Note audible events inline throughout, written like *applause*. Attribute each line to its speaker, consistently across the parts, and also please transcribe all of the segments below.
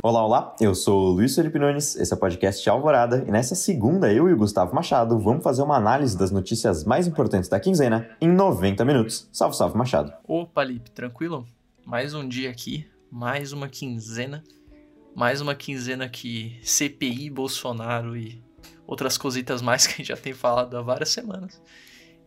Speaker 1: Olá, olá, eu sou o Luiz Felipe Nunes, esse é o podcast Alvorada, e nessa segunda eu e o Gustavo Machado vamos fazer uma análise das notícias mais importantes da quinzena em 90 minutos. Salve, salve, Machado.
Speaker 2: Opa, Lipe, tranquilo? Mais um dia aqui, mais uma quinzena, mais uma quinzena que CPI, Bolsonaro e outras cositas mais *laughs* que a gente já tem falado há várias semanas.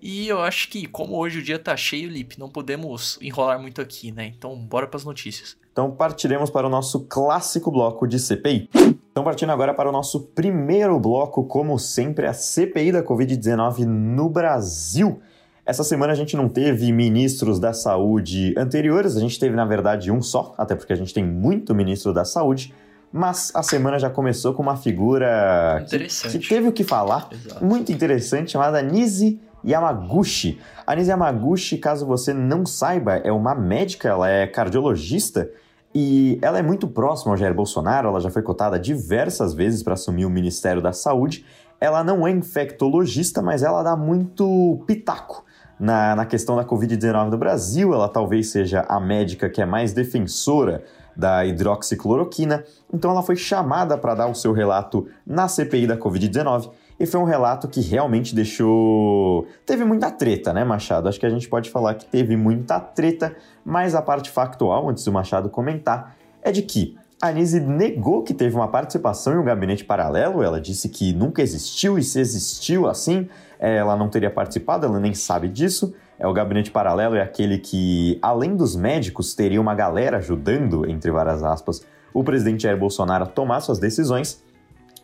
Speaker 2: E eu acho que, como hoje o dia tá cheio, Lipe, não podemos enrolar muito aqui, né? Então, bora para as notícias.
Speaker 1: Então, partiremos para o nosso clássico bloco de CPI. Então, partindo agora para o nosso primeiro bloco, como sempre, a CPI da Covid-19 no Brasil. Essa semana a gente não teve ministros da saúde anteriores, a gente teve, na verdade, um só, até porque a gente tem muito ministro da saúde. Mas a semana já começou com uma figura que, que, teve o que falar, Exato. muito interessante, chamada Nise Yamaguchi. A Nise Yamaguchi, caso você não saiba, é uma médica, ela é cardiologista e ela é muito próxima ao Jair Bolsonaro, ela já foi cotada diversas vezes para assumir o Ministério da Saúde. Ela não é infectologista, mas ela dá muito pitaco na, na questão da Covid-19 no Brasil. Ela talvez seja a médica que é mais defensora da hidroxicloroquina. Então ela foi chamada para dar o seu relato na CPI da Covid-19 e foi um relato que realmente deixou. Teve muita treta, né, Machado? Acho que a gente pode falar que teve muita treta, mas a parte factual, antes do Machado comentar, é de que a Anise negou que teve uma participação em um gabinete paralelo. Ela disse que nunca existiu e se existiu assim, ela não teria participado, ela nem sabe disso. É o gabinete paralelo é aquele que, além dos médicos, teria uma galera ajudando, entre várias aspas, o presidente Jair Bolsonaro a tomar suas decisões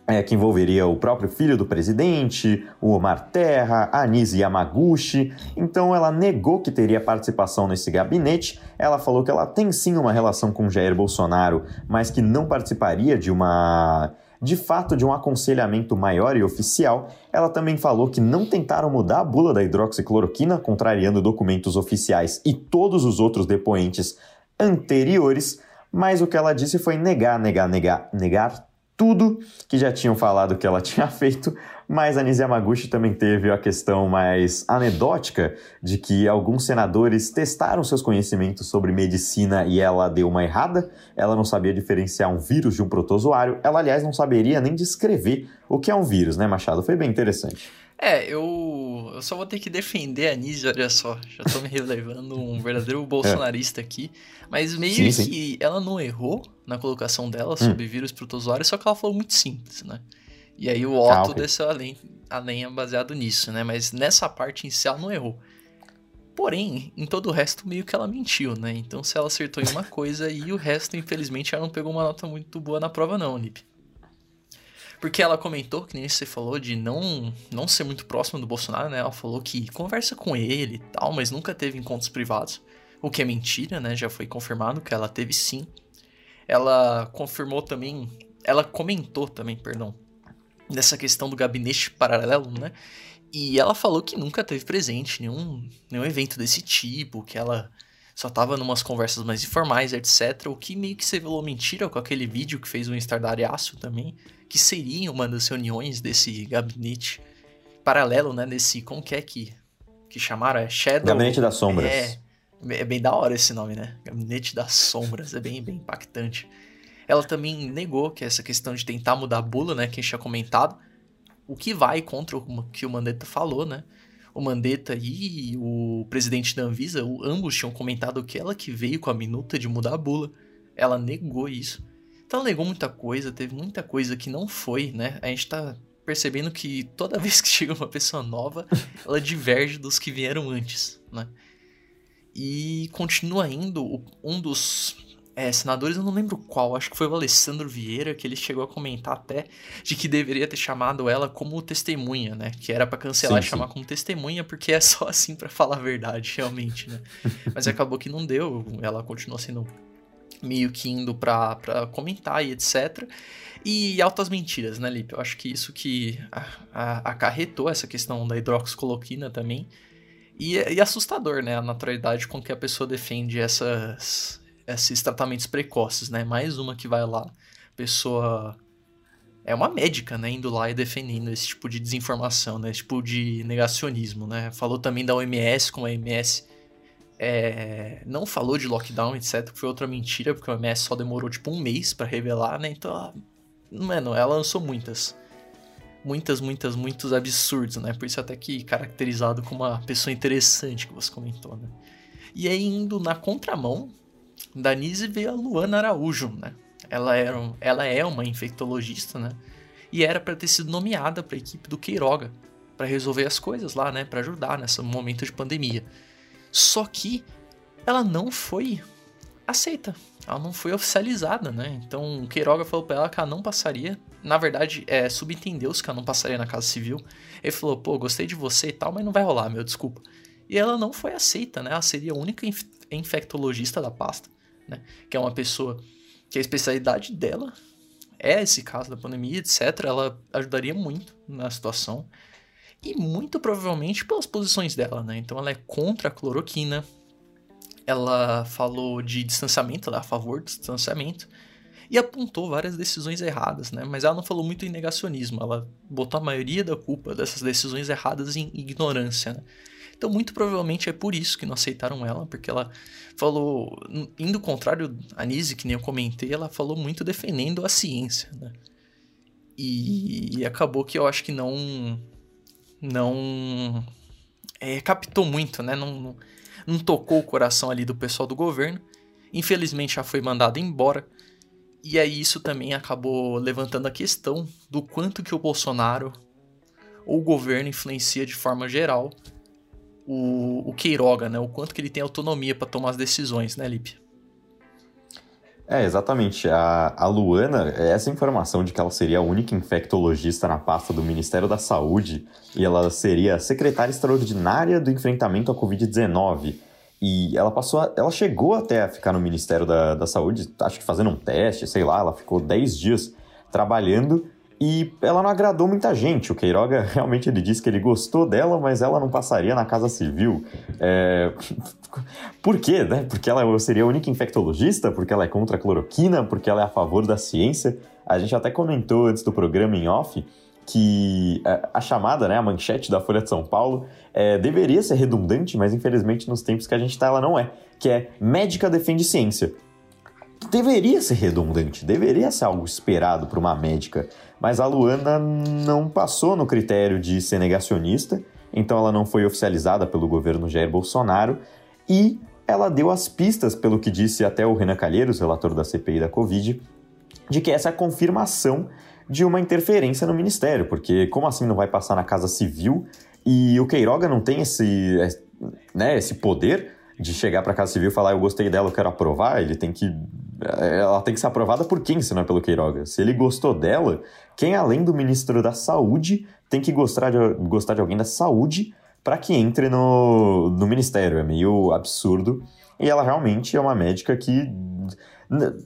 Speaker 1: é, que envolveria o próprio filho do presidente, o Omar Terra, a Anise Yamaguchi. Então ela negou que teria participação nesse gabinete. Ela falou que ela tem sim uma relação com Jair Bolsonaro, mas que não participaria de uma de fato de um aconselhamento maior e oficial, ela também falou que não tentaram mudar a bula da hidroxicloroquina, contrariando documentos oficiais e todos os outros depoentes anteriores, mas o que ela disse foi negar, negar, negar, negar tudo que já tinham falado que ela *laughs* tinha feito, mas a Nise também teve a questão mais anedótica de que alguns senadores testaram seus conhecimentos sobre medicina e ela deu uma errada. Ela não sabia diferenciar um vírus de um protozoário. Ela, aliás, não saberia nem descrever o que é um vírus, né, Machado? Foi bem interessante.
Speaker 2: É, eu, eu só vou ter que defender a Nise, olha só. Já tô me relevando um verdadeiro *laughs* bolsonarista é. aqui. Mas meio sim, que sim. ela não errou na colocação dela hum. sobre vírus protozoário, só que ela falou muito simples, né? E aí o ah, Otto ah, okay. desceu além, além é baseado nisso, né? Mas nessa parte em si ela não errou. Porém, em todo o resto meio que ela mentiu, né? Então se ela acertou em uma *laughs* coisa e o resto, infelizmente, ela não pegou uma nota muito boa na prova não, Nip. Porque ela comentou, que nem você falou, de não, não ser muito próxima do Bolsonaro, né? Ela falou que conversa com ele e tal, mas nunca teve encontros privados. O que é mentira, né? Já foi confirmado que ela teve sim. Ela confirmou também. Ela comentou também, perdão. Nessa questão do gabinete paralelo, né? E ela falou que nunca teve presente nenhum, nenhum evento desse tipo, que ela só tava numas conversas mais informais, etc. O que meio que se revelou mentira com aquele vídeo que fez o Estardalhaço também, que seria uma das reuniões desse gabinete paralelo, né? Nesse, como que é que, que chamaram? É Shadow...
Speaker 1: Gabinete das Sombras.
Speaker 2: É, é bem da hora esse nome, né? Gabinete das Sombras, é bem, bem impactante. Ela também negou que essa questão de tentar mudar a bula, né? Que a gente tinha comentado, o que vai contra o que o Mandetta falou, né? o Mandetta e o presidente da Anvisa, ambos tinham comentado que ela que veio com a minuta de mudar a bula. Ela negou isso. Então ela negou muita coisa, teve muita coisa que não foi, né? A gente tá percebendo que toda *laughs* vez que chega uma pessoa nova, ela diverge dos que vieram antes, né? E continua indo um dos é, senadores, eu não lembro qual, acho que foi o Alessandro Vieira, que ele chegou a comentar até de que deveria ter chamado ela como testemunha, né? Que era para cancelar sim, e chamar sim. como testemunha, porque é só assim para falar a verdade, realmente, né? *laughs* Mas acabou que não deu, ela continuou sendo meio que indo pra, pra comentar e etc. E altas mentiras, né, Lipe? Eu acho que isso que acarretou essa questão da hidroxicoloquina também. E, e assustador, né? A naturalidade com que a pessoa defende essas, esses tratamentos precoces, né? Mais uma que vai lá, pessoa é uma médica, né, indo lá e defendendo esse tipo de desinformação, né, esse tipo de negacionismo, né? Falou também da OMS, como a OMS é, não falou de lockdown, etc. Que foi outra mentira, porque o MS só demorou tipo um mês para revelar, né? Então, mano, ela lançou muitas. Muitas, muitas, muitos absurdos, né? Por isso até que caracterizado como uma pessoa interessante que você comentou, né? E aí, indo na contramão, da Nise veio a Luana Araújo, né? Ela, era, ela é uma infectologista, né? E era para ter sido nomeada para a equipe do Queiroga, para resolver as coisas lá, né? Para ajudar nesse momento de pandemia. Só que ela não foi aceita. Ela não foi oficializada, né? Então o Queiroga falou pra ela que ela não passaria. Na verdade, é, subentendeu-se que ela não passaria na Casa Civil. Ele falou, pô, gostei de você e tal, mas não vai rolar, meu, desculpa. E ela não foi aceita, né? Ela seria a única inf infectologista da pasta, né? Que é uma pessoa que a especialidade dela é esse caso da pandemia, etc. Ela ajudaria muito na situação e muito provavelmente pelas posições dela, né? Então ela é contra a cloroquina, ela falou de distanciamento, ela é a favor do distanciamento e apontou várias decisões erradas, né? Mas ela não falou muito em negacionismo, ela botou a maioria da culpa dessas decisões erradas em ignorância, né? Então, muito provavelmente é por isso que não aceitaram ela, porque ela falou, indo contrário a Nise, que nem eu comentei, ela falou muito defendendo a ciência, né? E, e acabou que eu acho que não não é, captou muito, né? Não, não, não, tocou o coração ali do pessoal do governo. Infelizmente já foi mandado embora. E aí isso também acabou levantando a questão do quanto que o Bolsonaro ou o governo influencia de forma geral o, o Queiroga, né? O quanto que ele tem autonomia para tomar as decisões, né, Lipe?
Speaker 1: É, exatamente. A, a Luana, essa informação de que ela seria a única infectologista na pasta do Ministério da Saúde e ela seria secretária extraordinária do enfrentamento à Covid-19. E ela passou, a, ela chegou até a ficar no Ministério da, da Saúde, acho que fazendo um teste, sei lá, ela ficou 10 dias trabalhando e ela não agradou muita gente. O Queiroga *laughs* realmente ele disse que ele gostou dela, mas ela não passaria na Casa Civil. É... *laughs* Por quê? Né? Porque ela seria a única infectologista? Porque ela é contra a cloroquina? Porque ela é a favor da ciência? A gente até comentou antes do programa em off que é, a chamada, né, a manchete da Folha de São Paulo, é, deveria ser redundante, mas infelizmente nos tempos que a gente está ela não é, que é médica defende ciência deveria ser redundante, deveria ser algo esperado por uma médica, mas a Luana não passou no critério de ser negacionista, então ela não foi oficializada pelo governo Jair Bolsonaro e ela deu as pistas, pelo que disse até o Renan Calheiros, relator da CPI da Covid, de que essa é a confirmação de uma interferência no ministério, porque como assim não vai passar na Casa Civil? E o Queiroga não tem esse, né, esse poder de chegar para a Casa Civil e falar eu gostei dela, eu quero aprovar, ele tem que ela tem que ser aprovada por quem, se não é pelo Queiroga? Se ele gostou dela, quem além do ministro da Saúde tem que gostar de, gostar de alguém da saúde para que entre no, no ministério? É meio absurdo. E ela realmente é uma médica que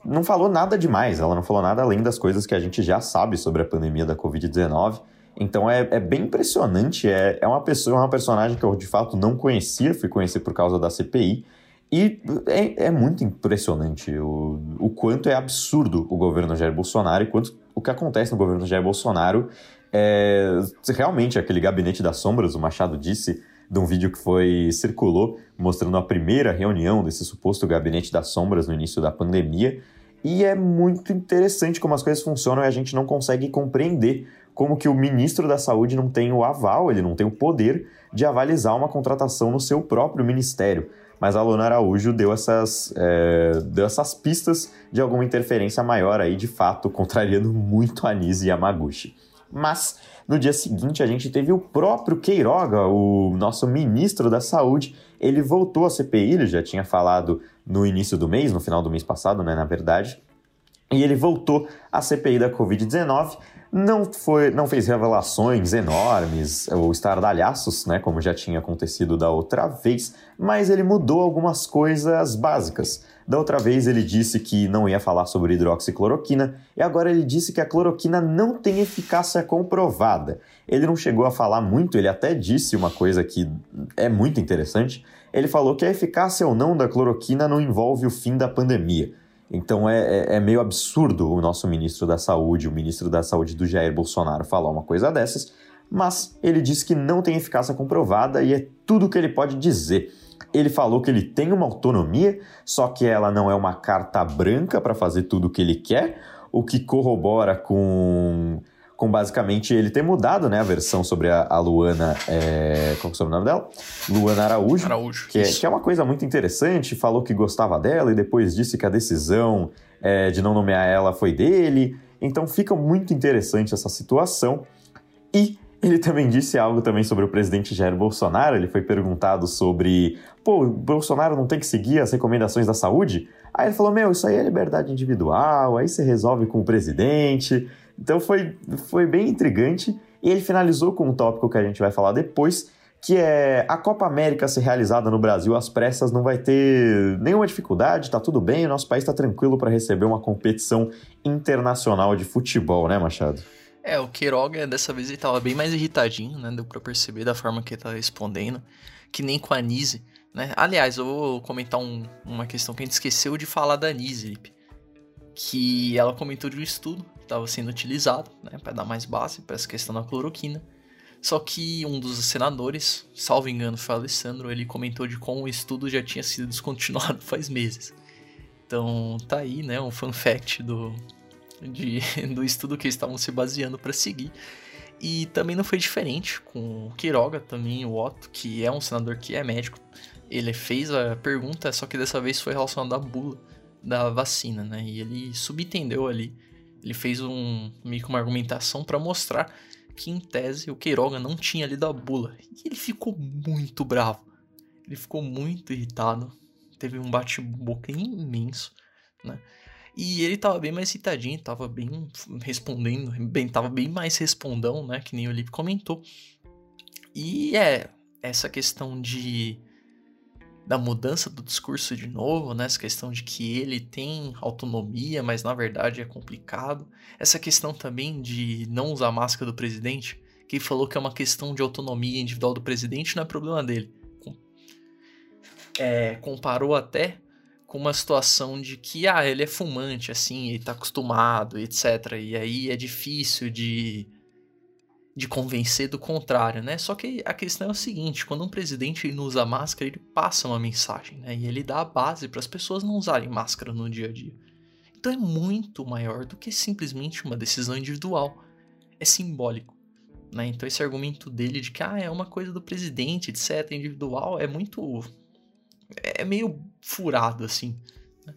Speaker 1: não falou nada demais, ela não falou nada além das coisas que a gente já sabe sobre a pandemia da Covid-19. Então é, é, bem impressionante, é, é uma pessoa, uma personagem que eu de fato não conhecia, fui conhecer por causa da CPI, e é, é muito impressionante o, o quanto é absurdo o governo Jair Bolsonaro e quanto o que acontece no governo Jair Bolsonaro é realmente aquele gabinete das sombras, o Machado disse, de um vídeo que foi circulou mostrando a primeira reunião desse suposto gabinete das sombras no início da pandemia. E é muito interessante como as coisas funcionam e a gente não consegue compreender como que o ministro da Saúde não tem o aval, ele não tem o poder de avalizar uma contratação no seu próprio ministério mas a Luna Araújo deu essas, é, deu essas pistas de alguma interferência maior aí, de fato, contrariando muito a Nise Yamaguchi. Mas no dia seguinte a gente teve o próprio Queiroga, o nosso ministro da Saúde, ele voltou à CPI, ele já tinha falado no início do mês, no final do mês passado, né, na verdade, e ele voltou à CPI da Covid-19 não, foi, não fez revelações enormes ou estardalhaços, né, como já tinha acontecido da outra vez, mas ele mudou algumas coisas básicas. Da outra vez ele disse que não ia falar sobre hidroxicloroquina e agora ele disse que a cloroquina não tem eficácia comprovada. Ele não chegou a falar muito, ele até disse uma coisa que é muito interessante. Ele falou que a eficácia ou não da cloroquina não envolve o fim da pandemia. Então é, é, é, meio absurdo o nosso ministro da Saúde, o ministro da Saúde do Jair Bolsonaro, falar uma coisa dessas, mas ele disse que não tem eficácia comprovada e é tudo que ele pode dizer. Ele falou que ele tem uma autonomia, só que ela não é uma carta branca para fazer tudo o que ele quer, o que corrobora com, com basicamente ele ter mudado né, a versão sobre a, a Luana. É, qual que é o nome dela? Luana Araújo.
Speaker 2: Araújo.
Speaker 1: Que é, que é uma coisa muito interessante. Falou que gostava dela e depois disse que a decisão é, de não nomear ela foi dele. Então fica muito interessante essa situação. E ele também disse algo também sobre o presidente Jair Bolsonaro. Ele foi perguntado sobre, pô, o Bolsonaro não tem que seguir as recomendações da saúde? Aí ele falou, meu, isso aí é liberdade individual, aí você resolve com o presidente. Então foi, foi bem intrigante. E ele finalizou com um tópico que a gente vai falar depois, que é a Copa América ser realizada no Brasil às pressas não vai ter nenhuma dificuldade, tá tudo bem, o nosso país está tranquilo para receber uma competição internacional de futebol, né, Machado?
Speaker 2: É, o Queiroga dessa vez ele tava bem mais irritadinho, né? Deu pra perceber da forma que ele tava respondendo. Que nem com a Nise, né? Aliás, eu vou comentar um, uma questão que a gente esqueceu de falar da Nise. Que ela comentou de um estudo estava sendo utilizado, né? Pra dar mais base para essa questão da cloroquina. Só que um dos senadores, salvo engano foi Alessandro, ele comentou de como o estudo já tinha sido descontinuado *laughs* faz meses. Então tá aí, né? Um fun fact do, de, *laughs* do estudo que eles estavam se baseando para seguir. E também não foi diferente com o Quiroga, também o Otto, que é um senador que é médico. Ele fez a pergunta, só que dessa vez foi relacionada à bula da vacina, né? E ele subentendeu ali. Ele fez um meio que uma argumentação para mostrar que em tese o Queiroga não tinha lido a bula. E ele ficou muito bravo. Ele ficou muito irritado. Teve um bate-boca imenso, né? E ele tava bem mais citadinho, tava bem respondendo, bem, tava bem mais respondão, né? Que nem o Lipe comentou. E é essa questão de da mudança do discurso de novo, né? Essa questão de que ele tem autonomia, mas na verdade é complicado. Essa questão também de não usar máscara do presidente, que falou que é uma questão de autonomia individual do presidente, não é problema dele. É, comparou até com uma situação de que, ah, ele é fumante, assim, ele tá acostumado, etc. E aí é difícil de, de convencer do contrário, né? Só que a questão é o seguinte, quando um presidente não usa máscara, ele passa uma mensagem, né? E ele dá a base para as pessoas não usarem máscara no dia a dia. Então é muito maior do que simplesmente uma decisão individual. É simbólico. Né? Então esse argumento dele de que ah, é uma coisa do presidente, etc., individual, é muito é meio furado, assim. Né?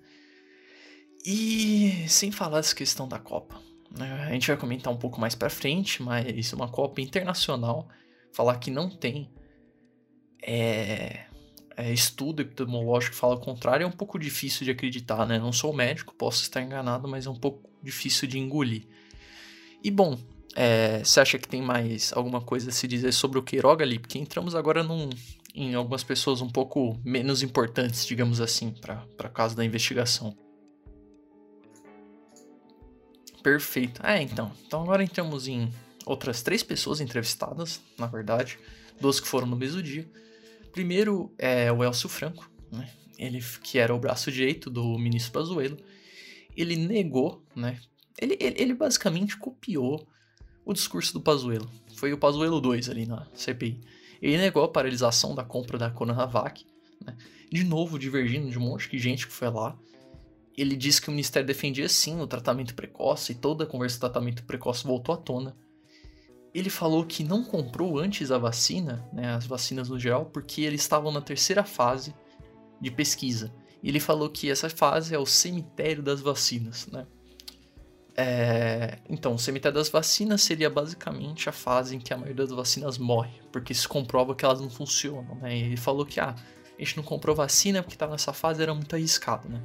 Speaker 2: E sem falar dessa questão da Copa. A gente vai comentar um pouco mais pra frente, mas uma Copa internacional, falar que não tem é, é, estudo epidemiológico que fala o contrário é um pouco difícil de acreditar, né? Não sou médico, posso estar enganado, mas é um pouco difícil de engolir. E bom, é, você acha que tem mais alguma coisa a se dizer sobre o Queiroga ali? Porque entramos agora num, em algumas pessoas um pouco menos importantes, digamos assim, para caso da investigação. Perfeito. É, então. Então agora entramos em outras três pessoas entrevistadas, na verdade. Duas que foram no mesmo dia. Primeiro é o Elcio Franco, né? Ele que era o braço direito do ministro Pazuello. Ele negou, né? Ele, ele, ele basicamente copiou o discurso do Pazuello. Foi o Pazuello 2 ali na CPI. Ele negou a paralisação da compra da Coronavac, né? de novo divergindo de um monte de gente que foi lá. Ele disse que o Ministério defendia sim o tratamento precoce e toda a conversa do tratamento precoce voltou à tona. Ele falou que não comprou antes a vacina, né, as vacinas no geral, porque eles estavam na terceira fase de pesquisa. Ele falou que essa fase é o cemitério das vacinas, né? É, então, o cemitério das vacinas seria basicamente a fase em que a maioria das vacinas morre, porque se comprova que elas não funcionam, né? Ele falou que ah, a gente não comprou vacina porque estava nessa fase, era muito arriscado, né?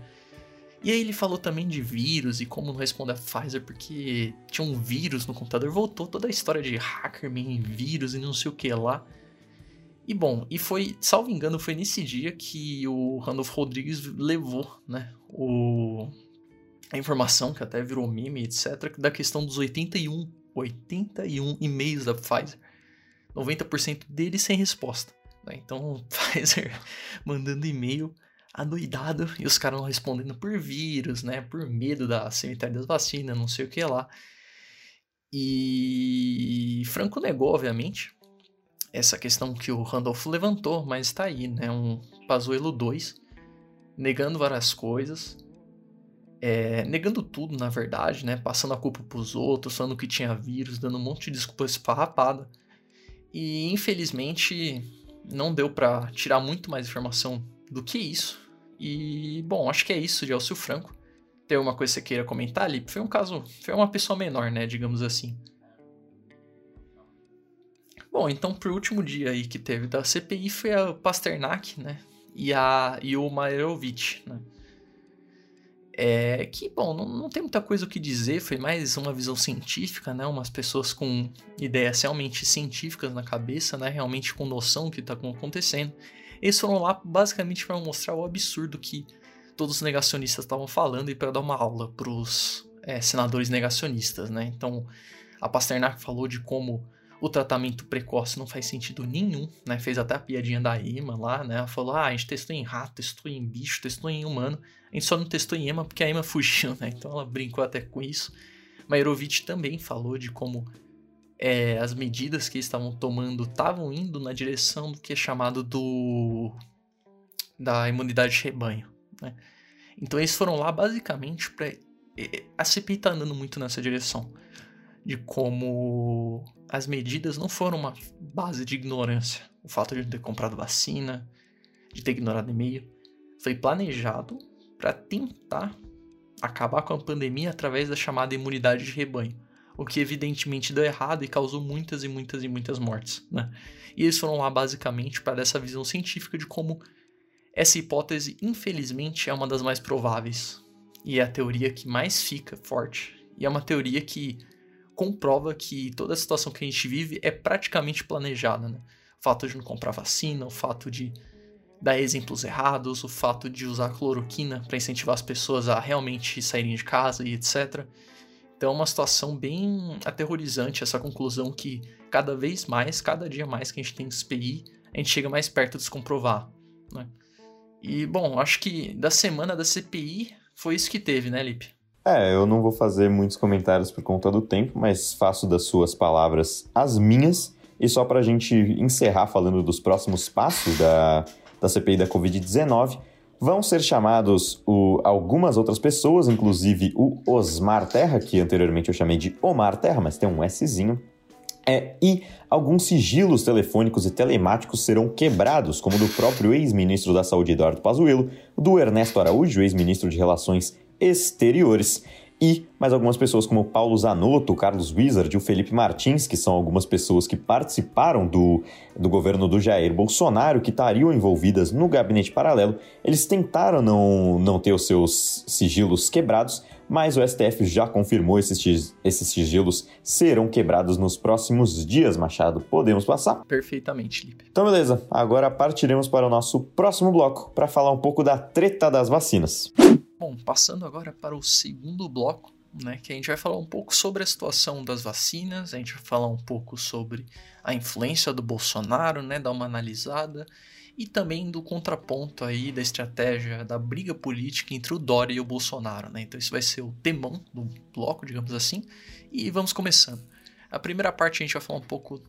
Speaker 2: E aí ele falou também de vírus e como não responder a Pfizer porque tinha um vírus no computador. Voltou toda a história de hackerman, vírus e não sei o que lá. E bom, e foi, salvo engano, foi nesse dia que o Randolph Rodrigues levou, né, o a informação, que até virou meme, etc., da questão dos 81, 81 e-mails da Pfizer. 90% deles sem resposta. Né? Então, *laughs* Pfizer mandando e-mail adoidado e os caras não respondendo por vírus, né? Por medo da cemitério das vacinas, não sei o que lá. E Franco negou, obviamente, essa questão que o Randolph levantou, mas está aí, né? Um Pazuello 2, negando várias coisas, é, negando tudo, na verdade, né? Passando a culpa pros outros, falando que tinha vírus, dando um monte de desculpa esfarrapada. E infelizmente não deu para tirar muito mais informação do que isso. E, bom, acho que é isso de Elcio Franco. Tem alguma coisa que você queira comentar ali? Foi um caso, foi uma pessoa menor, né, digamos assim. Bom, então pro último dia aí que teve da CPI foi a Pasternak, né, e, a, e o Mairovich, né. É, que, bom, não, não tem muita coisa o que dizer, foi mais uma visão científica, né? Umas pessoas com ideias realmente científicas na cabeça, né? Realmente com noção do que está acontecendo. Eles foram lá basicamente para mostrar o absurdo que todos os negacionistas estavam falando e para dar uma aula para os é, senadores negacionistas, né? Então, a Pasternak falou de como o tratamento precoce não faz sentido nenhum, né? Fez até a piadinha da Ema lá, né? Ela falou: ah, a gente testou em rato, testou em bicho, testou em humano. A gente só não testou em Ema porque a Ema *laughs* fugiu, né? Então ela brincou até com isso. Mairovich também falou de como é, as medidas que estavam tomando estavam indo na direção do que é chamado do da imunidade de rebanho, né? Então eles foram lá basicamente para a CPI está andando muito nessa direção de como as medidas não foram uma base de ignorância. O fato de não ter comprado vacina, de ter ignorado e-mail, foi planejado para tentar acabar com a pandemia através da chamada imunidade de rebanho, o que evidentemente deu errado e causou muitas e muitas e muitas mortes. Né? E eles foram lá basicamente para essa visão científica de como essa hipótese, infelizmente, é uma das mais prováveis e é a teoria que mais fica forte. E é uma teoria que comprova que toda a situação que a gente vive é praticamente planejada, né? O fato de não comprar vacina, o fato de dar exemplos errados, o fato de usar cloroquina para incentivar as pessoas a realmente saírem de casa e etc. Então é uma situação bem aterrorizante essa conclusão que cada vez mais, cada dia mais que a gente tem CPI, a gente chega mais perto de se comprovar, né? E bom, acho que da semana da CPI foi isso que teve, né, Lipe?
Speaker 1: É, eu não vou fazer muitos comentários por conta do tempo, mas faço das suas palavras as minhas. E só para a gente encerrar falando dos próximos passos da, da CPI da Covid-19, vão ser chamados o, algumas outras pessoas, inclusive o Osmar Terra, que anteriormente eu chamei de Omar Terra, mas tem um Szinho. É, e alguns sigilos telefônicos e telemáticos serão quebrados, como do próprio ex-ministro da Saúde Eduardo Pazuello, do Ernesto Araújo, ex-ministro de Relações exteriores. E mais algumas pessoas como Paulo Zanotto, Carlos Wizard e o Felipe Martins, que são algumas pessoas que participaram do, do governo do Jair Bolsonaro, que estariam envolvidas no gabinete paralelo, eles tentaram não, não ter os seus sigilos quebrados, mas o STF já confirmou esses, esses sigilos serão quebrados nos próximos dias, Machado. Podemos passar?
Speaker 2: Perfeitamente, Lipe.
Speaker 1: Então, beleza. Agora partiremos para o nosso próximo bloco para falar um pouco da treta das vacinas.
Speaker 2: Bom, passando agora para o segundo bloco, né, que a gente vai falar um pouco sobre a situação das vacinas, a gente vai falar um pouco sobre a influência do Bolsonaro, né, dar uma analisada, e também do contraponto aí da estratégia da briga política entre o Dória e o Bolsonaro, né? Então isso vai ser o temão do bloco, digamos assim, e vamos começando. A primeira parte a gente vai falar um pouco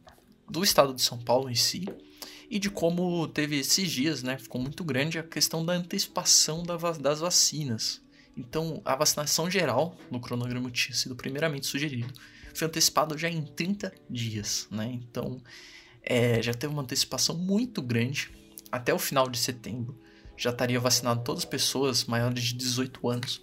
Speaker 2: do estado de São Paulo em si, e de como teve esses dias, né? Ficou muito grande a questão da antecipação das vacinas. Então, a vacinação geral, no cronograma tinha sido primeiramente sugerido, foi antecipado já em 30 dias, né? Então, é, já teve uma antecipação muito grande. Até o final de setembro já estaria vacinado todas as pessoas maiores de 18 anos.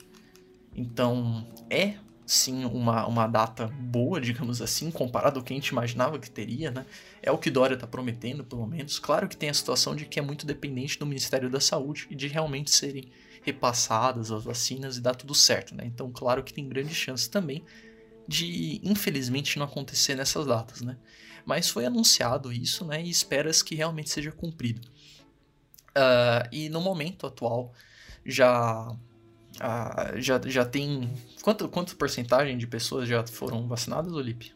Speaker 2: Então, é sim uma, uma data boa, digamos assim, comparado ao que a gente imaginava que teria, né? É o que Dória está prometendo, pelo menos. Claro que tem a situação de que é muito dependente do Ministério da Saúde e de realmente serem repassadas as vacinas e dar tudo certo, né? Então, claro que tem grande chance também de, infelizmente, não acontecer nessas datas, né? Mas foi anunciado isso, né? E esperas que realmente seja cumprido. Uh, e no momento atual, já ah, já, já tem. Quanto, quanto porcentagem de pessoas já foram vacinadas, Olipe?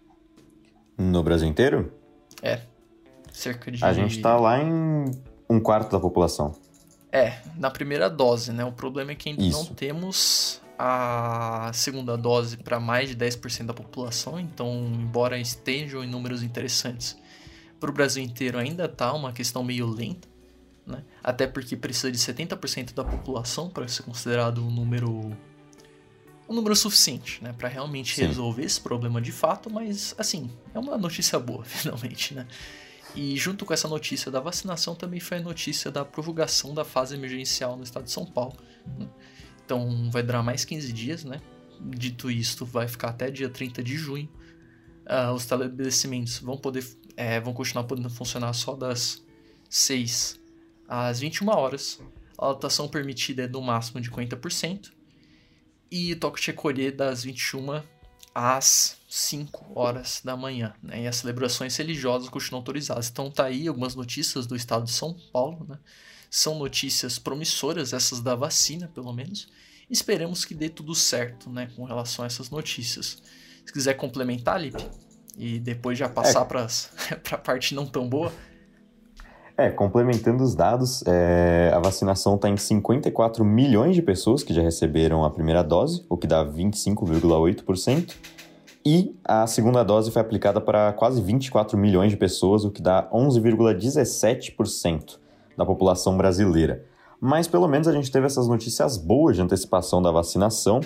Speaker 1: No Brasil inteiro?
Speaker 2: É. Cerca de.
Speaker 1: A gente tá lá em um quarto da população.
Speaker 2: É, na primeira dose, né? O problema é que ainda Isso. não temos a segunda dose para mais de 10% da população, então, embora estejam em números interessantes, para o Brasil inteiro ainda tá uma questão meio lenta né? Até porque precisa de 70% da população para ser considerado um número um número suficiente, né, para realmente Sim. resolver esse problema de fato, mas assim, é uma notícia boa, *laughs* finalmente, né? E junto com essa notícia da vacinação também foi a notícia da prorrogação da fase emergencial no estado de São Paulo. Né? Então vai durar mais 15 dias, né? Dito isto, vai ficar até dia 30 de junho. Uh, os estabelecimentos vão poder é, vão continuar podendo funcionar só das 6 às 21 horas. A lotação permitida é no máximo de 50%. E toque de recolher das 21 às 5 horas da manhã. Né? E as celebrações religiosas continuam autorizadas. Então tá aí algumas notícias do estado de São Paulo. Né? São notícias promissoras, essas da vacina, pelo menos. Esperamos que dê tudo certo né, com relação a essas notícias. Se quiser complementar, Lipe, e depois já passar é. para a parte não tão boa.
Speaker 1: É, complementando os dados, é, a vacinação está em 54 milhões de pessoas que já receberam a primeira dose, o que dá 25,8%, e a segunda dose foi aplicada para quase 24 milhões de pessoas, o que dá 11,17% da população brasileira. Mas pelo menos a gente teve essas notícias boas de antecipação da vacinação.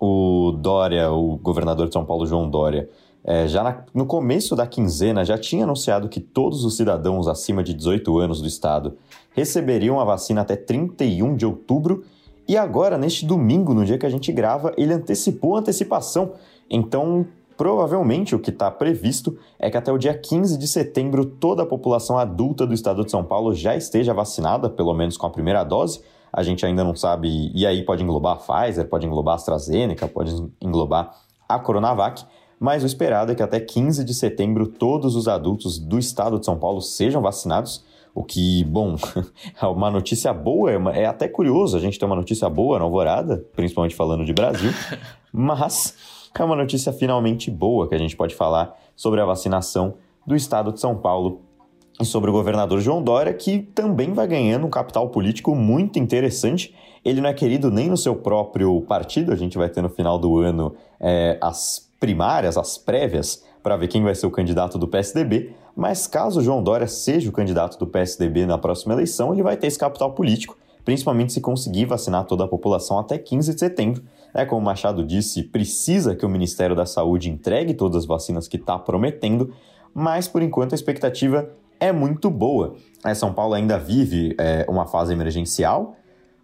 Speaker 1: O Dória, o governador de São Paulo, João Dória, é, já na, no começo da quinzena, já tinha anunciado que todos os cidadãos acima de 18 anos do estado receberiam a vacina até 31 de outubro. E agora, neste domingo, no dia que a gente grava, ele antecipou a antecipação. Então, provavelmente o que está previsto é que até o dia 15 de setembro toda a população adulta do estado de São Paulo já esteja vacinada, pelo menos com a primeira dose. A gente ainda não sabe, e aí pode englobar a Pfizer, pode englobar a AstraZeneca, pode englobar a Coronavac mas o esperado é que até 15 de setembro todos os adultos do estado de São Paulo sejam vacinados. O que, bom, *laughs* é uma notícia boa, é, uma, é, até curioso a gente ter uma notícia boa na Alvorada, principalmente falando de Brasil, *laughs* mas é uma notícia finalmente boa que a gente pode falar sobre a vacinação do estado de São Paulo e sobre o governador João Dória, que também vai ganhando um capital político muito interessante. Ele não é querido nem no seu próprio partido, a gente vai ter no final do ano é, as primárias, as prévias, para ver quem vai ser o candidato do PSDB, mas caso João Dória seja o candidato do PSDB na próxima eleição, ele vai ter esse capital político, principalmente se conseguir vacinar toda a população até 15 de setembro. É como o Machado disse, precisa que o Ministério da Saúde entregue todas as vacinas que está prometendo, mas por enquanto a expectativa é muito boa. É, São Paulo ainda vive é, uma fase emergencial,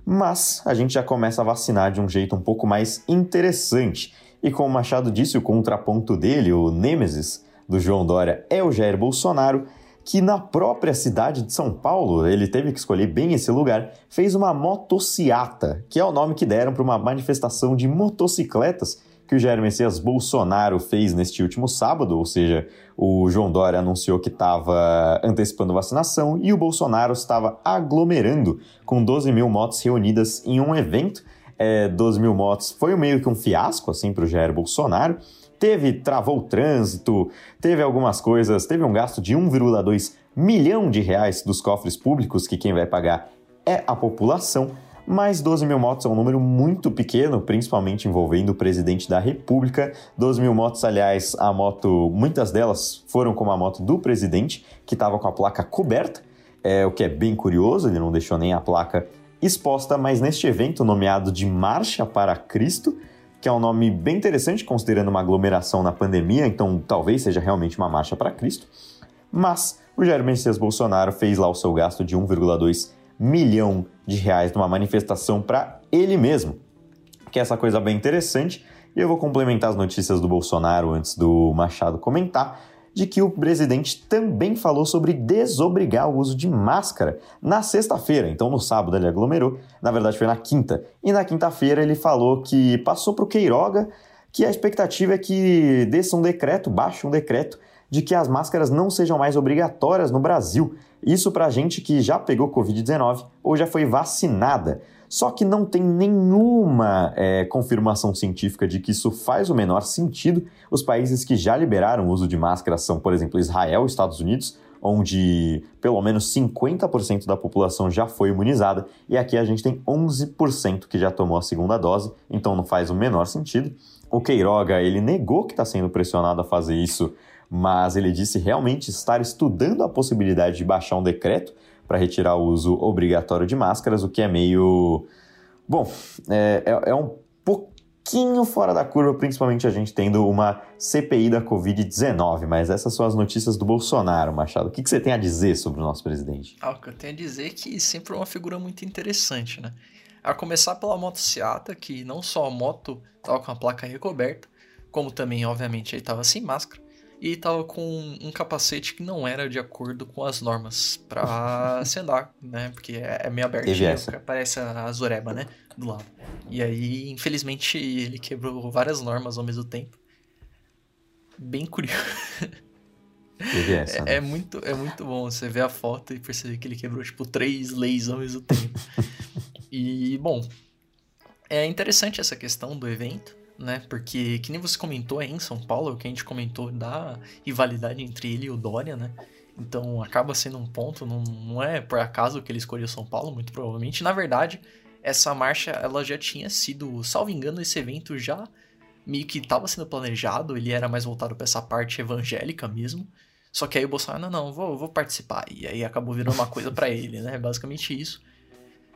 Speaker 1: mas a gente já começa a vacinar de um jeito um pouco mais interessante. E como Machado disse, o contraponto dele, o Nêmesis do João Dória, é o Jair Bolsonaro, que na própria cidade de São Paulo, ele teve que escolher bem esse lugar, fez uma motociata, que é o nome que deram para uma manifestação de motocicletas que o Jair Messias Bolsonaro fez neste último sábado, ou seja, o João Dória anunciou que estava antecipando vacinação e o Bolsonaro estava aglomerando com 12 mil motos reunidas em um evento é, 12 mil motos foi meio que um fiasco assim para o Jair Bolsonaro. Teve, travou o trânsito, teve algumas coisas, teve um gasto de 1,2 milhão de reais dos cofres públicos, que quem vai pagar é a população. Mas 12 mil motos é um número muito pequeno, principalmente envolvendo o presidente da República. 12 mil motos, aliás, a moto, muitas delas foram como a moto do presidente, que estava com a placa coberta, é, o que é bem curioso, ele não deixou nem a placa exposta, mas neste evento nomeado de Marcha para Cristo, que é um nome bem interessante considerando uma aglomeração na pandemia, então talvez seja realmente uma marcha para Cristo. Mas o Jair Messias Bolsonaro fez lá o seu gasto de 1,2 milhão de reais numa manifestação para ele mesmo, que é essa coisa bem interessante. E eu vou complementar as notícias do Bolsonaro antes do Machado comentar, de que o presidente também falou sobre desobrigar o uso de máscara na sexta-feira. Então, no sábado ele aglomerou, na verdade foi na quinta. E na quinta-feira ele falou que passou para o Queiroga que a expectativa é que desça um decreto, baixe um decreto, de que as máscaras não sejam mais obrigatórias no Brasil. Isso para gente que já pegou Covid-19 ou já foi vacinada. Só que não tem nenhuma é, confirmação científica de que isso faz o menor sentido. Os países que já liberaram o uso de máscaras são, por exemplo, Israel e Estados Unidos, onde pelo menos 50% da população já foi imunizada, e aqui a gente tem 11% que já tomou a segunda dose, então não faz o menor sentido. O Queiroga, ele negou que está sendo pressionado a fazer isso, mas ele disse realmente estar estudando a possibilidade de baixar um decreto para retirar o uso obrigatório de máscaras, o que é meio. Bom, é, é, é um pouquinho fora da curva, principalmente a gente tendo uma CPI da Covid-19. Mas essas são as notícias do Bolsonaro, Machado. O que, que você tem a dizer sobre o nosso presidente?
Speaker 2: Ah, o que eu tenho a dizer é que sempre é uma figura muito interessante, né? A começar pela moto Seata, que não só a moto estava com a placa recoberta, como também, obviamente, ele estava sem máscara e estava com um capacete que não era de acordo com as normas para *laughs* se andar, né? Porque é, é meio abertinho, parece a Zoreba, né? Do lado. E aí, infelizmente, ele quebrou várias normas ao mesmo tempo. Bem curioso.
Speaker 1: essa,
Speaker 2: né? é, é, muito, é muito bom você ver a foto e perceber que ele quebrou, tipo, três leis ao mesmo tempo. *laughs* e, bom, é interessante essa questão do evento né? Porque, que nem você comentou aí em São Paulo, que a gente comentou da rivalidade entre ele e o Dória, né? Então acaba sendo um ponto, não, não é por acaso que ele escolheu São Paulo, muito provavelmente. Na verdade, essa marcha ela já tinha sido, salvo engano, esse evento já meio que estava sendo planejado, ele era mais voltado para essa parte evangélica mesmo. Só que aí o Bolsonaro, não, não, vou, vou participar. E aí acabou virando uma coisa para ele, né? Basicamente isso.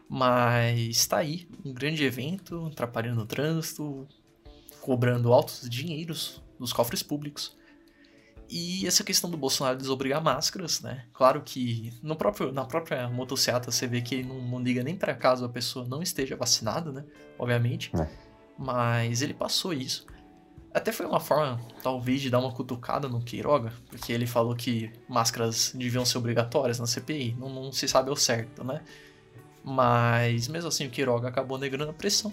Speaker 2: Mas tá aí, um grande evento, atrapalhando o trânsito, cobrando altos dinheiros dos cofres públicos. E essa questão do Bolsonaro desobrigar máscaras, né? Claro que no próprio, na própria motocicleta você vê que ele não, não liga nem para caso a pessoa não esteja vacinada, né? Obviamente. É. Mas ele passou isso. Até foi uma forma, talvez, de dar uma cutucada no Queiroga, porque ele falou que máscaras deviam ser obrigatórias na CPI. Não, não se sabe ao certo, né? Mas mesmo assim o Queiroga acabou negando a pressão.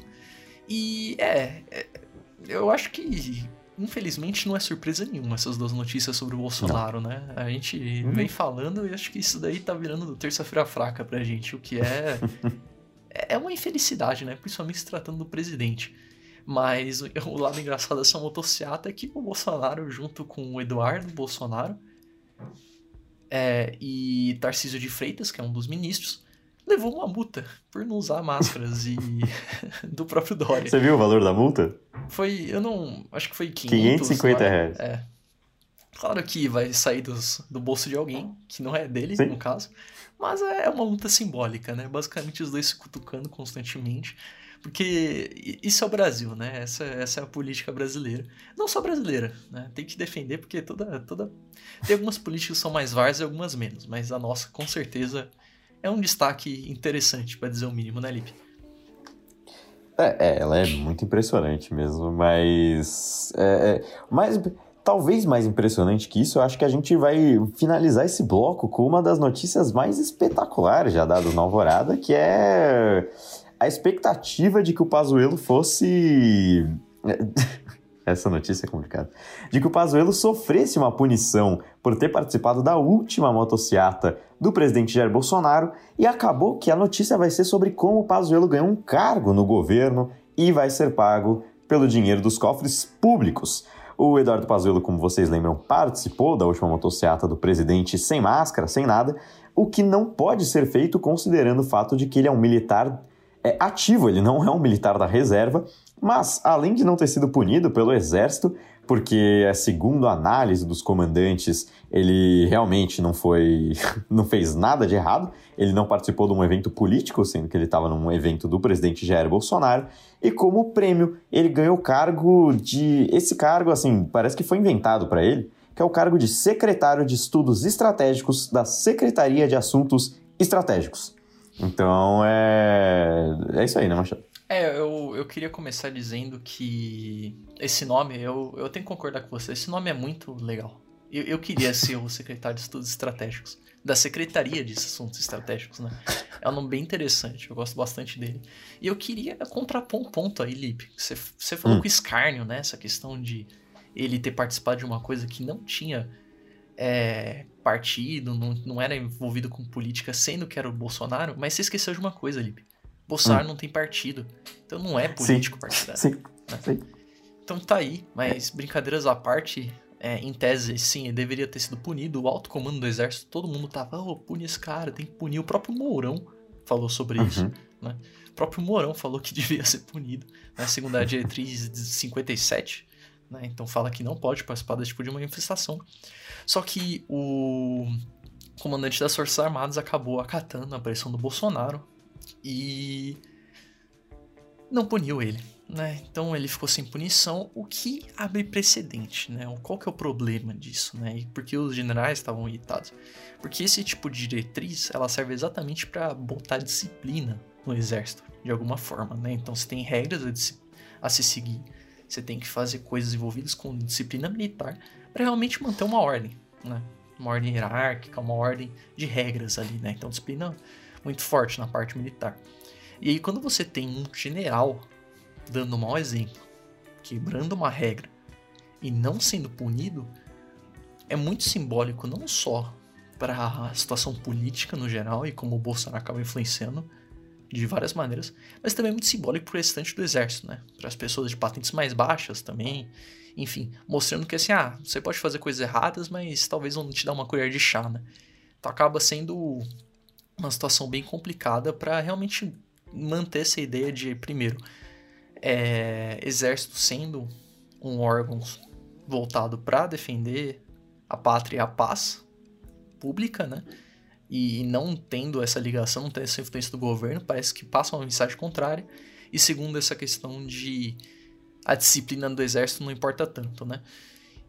Speaker 2: E é, é eu acho que, infelizmente, não é surpresa nenhuma essas duas notícias sobre o Bolsonaro, não. né? A gente uhum. vem falando e acho que isso daí tá virando terça-feira fraca pra gente, o que é. *laughs* é uma infelicidade, né? Principalmente se tratando do presidente. Mas o lado engraçado dessa motocicleta é que o Bolsonaro, junto com o Eduardo Bolsonaro é, e Tarcísio de Freitas, que é um dos ministros, levou uma multa por não usar máscaras e *laughs* do próprio Dória.
Speaker 1: Você viu o valor da multa?
Speaker 2: Foi, eu não, acho que foi 500,
Speaker 1: 550 reais.
Speaker 2: É. Claro que vai sair dos, do bolso de alguém, que não é dele, Sim. no caso. Mas é uma multa simbólica, né? Basicamente os dois se cutucando constantemente. Porque isso é o Brasil, né? Essa, essa é a política brasileira. Não só brasileira, né? Tem que defender, porque toda. toda... Tem algumas políticas que são mais várias e algumas menos. Mas a nossa, com certeza, é um destaque interessante, para dizer o mínimo, né, Lipe?
Speaker 1: É, é, ela é muito impressionante mesmo, mas. É, é, mais, talvez mais impressionante que isso, eu acho que a gente vai finalizar esse bloco com uma das notícias mais espetaculares já dadas na Alvorada, que é a expectativa de que o Pazuello fosse. *laughs* essa notícia é complicada, de que o Pazuello sofresse uma punição por ter participado da última motociata do presidente Jair Bolsonaro e acabou que a notícia vai ser sobre como o Pazuello ganhou um cargo no governo e vai ser pago pelo dinheiro dos cofres públicos. O Eduardo Pazuello, como vocês lembram, participou da última motociata do presidente sem máscara, sem nada, o que não pode ser feito considerando o fato de que ele é um militar é, ativo, ele não é um militar da reserva, mas além de não ter sido punido pelo exército, porque segundo a análise dos comandantes, ele realmente não foi, *laughs* não fez nada de errado, ele não participou de um evento político, sendo que ele estava num evento do presidente Jair Bolsonaro, e como prêmio, ele ganhou o cargo de, esse cargo assim, parece que foi inventado para ele, que é o cargo de secretário de Estudos Estratégicos da Secretaria de Assuntos Estratégicos. Então é. É isso aí, né, Machado?
Speaker 2: É, eu, eu queria começar dizendo que esse nome, eu, eu tenho que concordar com você, esse nome é muito legal. Eu, eu queria ser o secretário de Estudos Estratégicos, da Secretaria de Assuntos Estratégicos, né? É um nome bem interessante, eu gosto bastante dele. E eu queria contrapor um ponto aí, Lipe. Você, você falou hum. com escárnio, né? Essa questão de ele ter participado de uma coisa que não tinha é, partido, não, não era envolvido com política, sendo que era o Bolsonaro, mas você esqueceu de uma coisa, Lipe. Bolsonaro hum. não tem partido. Então não é político sim, partidário. Sim, né? sim. Então tá aí, mas brincadeiras à parte, é, em tese, sim, ele deveria ter sido punido. O alto comando do exército, todo mundo tava, oh, pune esse cara, tem que punir. O próprio Mourão falou sobre uhum. isso, né? O próprio Mourão falou que *laughs* devia ser punido, né? Segundo a diretriz 57, né? Então fala que não pode participar desse tipo de manifestação. Só que o, comandante das Forças Armadas acabou acatando a pressão do Bolsonaro e não puniu ele, né? Então ele ficou sem punição, o que abre precedente, né? Qual que é o problema disso, né? E por que os generais estavam irritados? Porque esse tipo de diretriz, ela serve exatamente para botar disciplina no exército, de alguma forma, né? Então você tem regras a, a se seguir, você tem que fazer coisas envolvidas com disciplina militar para realmente manter uma ordem, né? Uma ordem hierárquica, uma ordem de regras ali, né? Então disciplina muito forte na parte militar. E aí, quando você tem um general dando um mau exemplo, quebrando uma regra e não sendo punido, é muito simbólico não só para a situação política no geral e como o Bolsonaro acaba influenciando de várias maneiras, mas também é muito simbólico para o restante do exército, né? Para as pessoas de patentes mais baixas também, enfim, mostrando que assim, ah, você pode fazer coisas erradas, mas talvez vão te dar uma colher de chá, né? Então acaba sendo uma situação bem complicada para realmente manter essa ideia de, primeiro, é, exército sendo um órgão voltado para defender a pátria e a paz pública, né? E, não tendo essa ligação, não tendo essa influência do governo, parece que passa uma mensagem contrária. E segundo, essa questão de a disciplina do exército não importa tanto, né?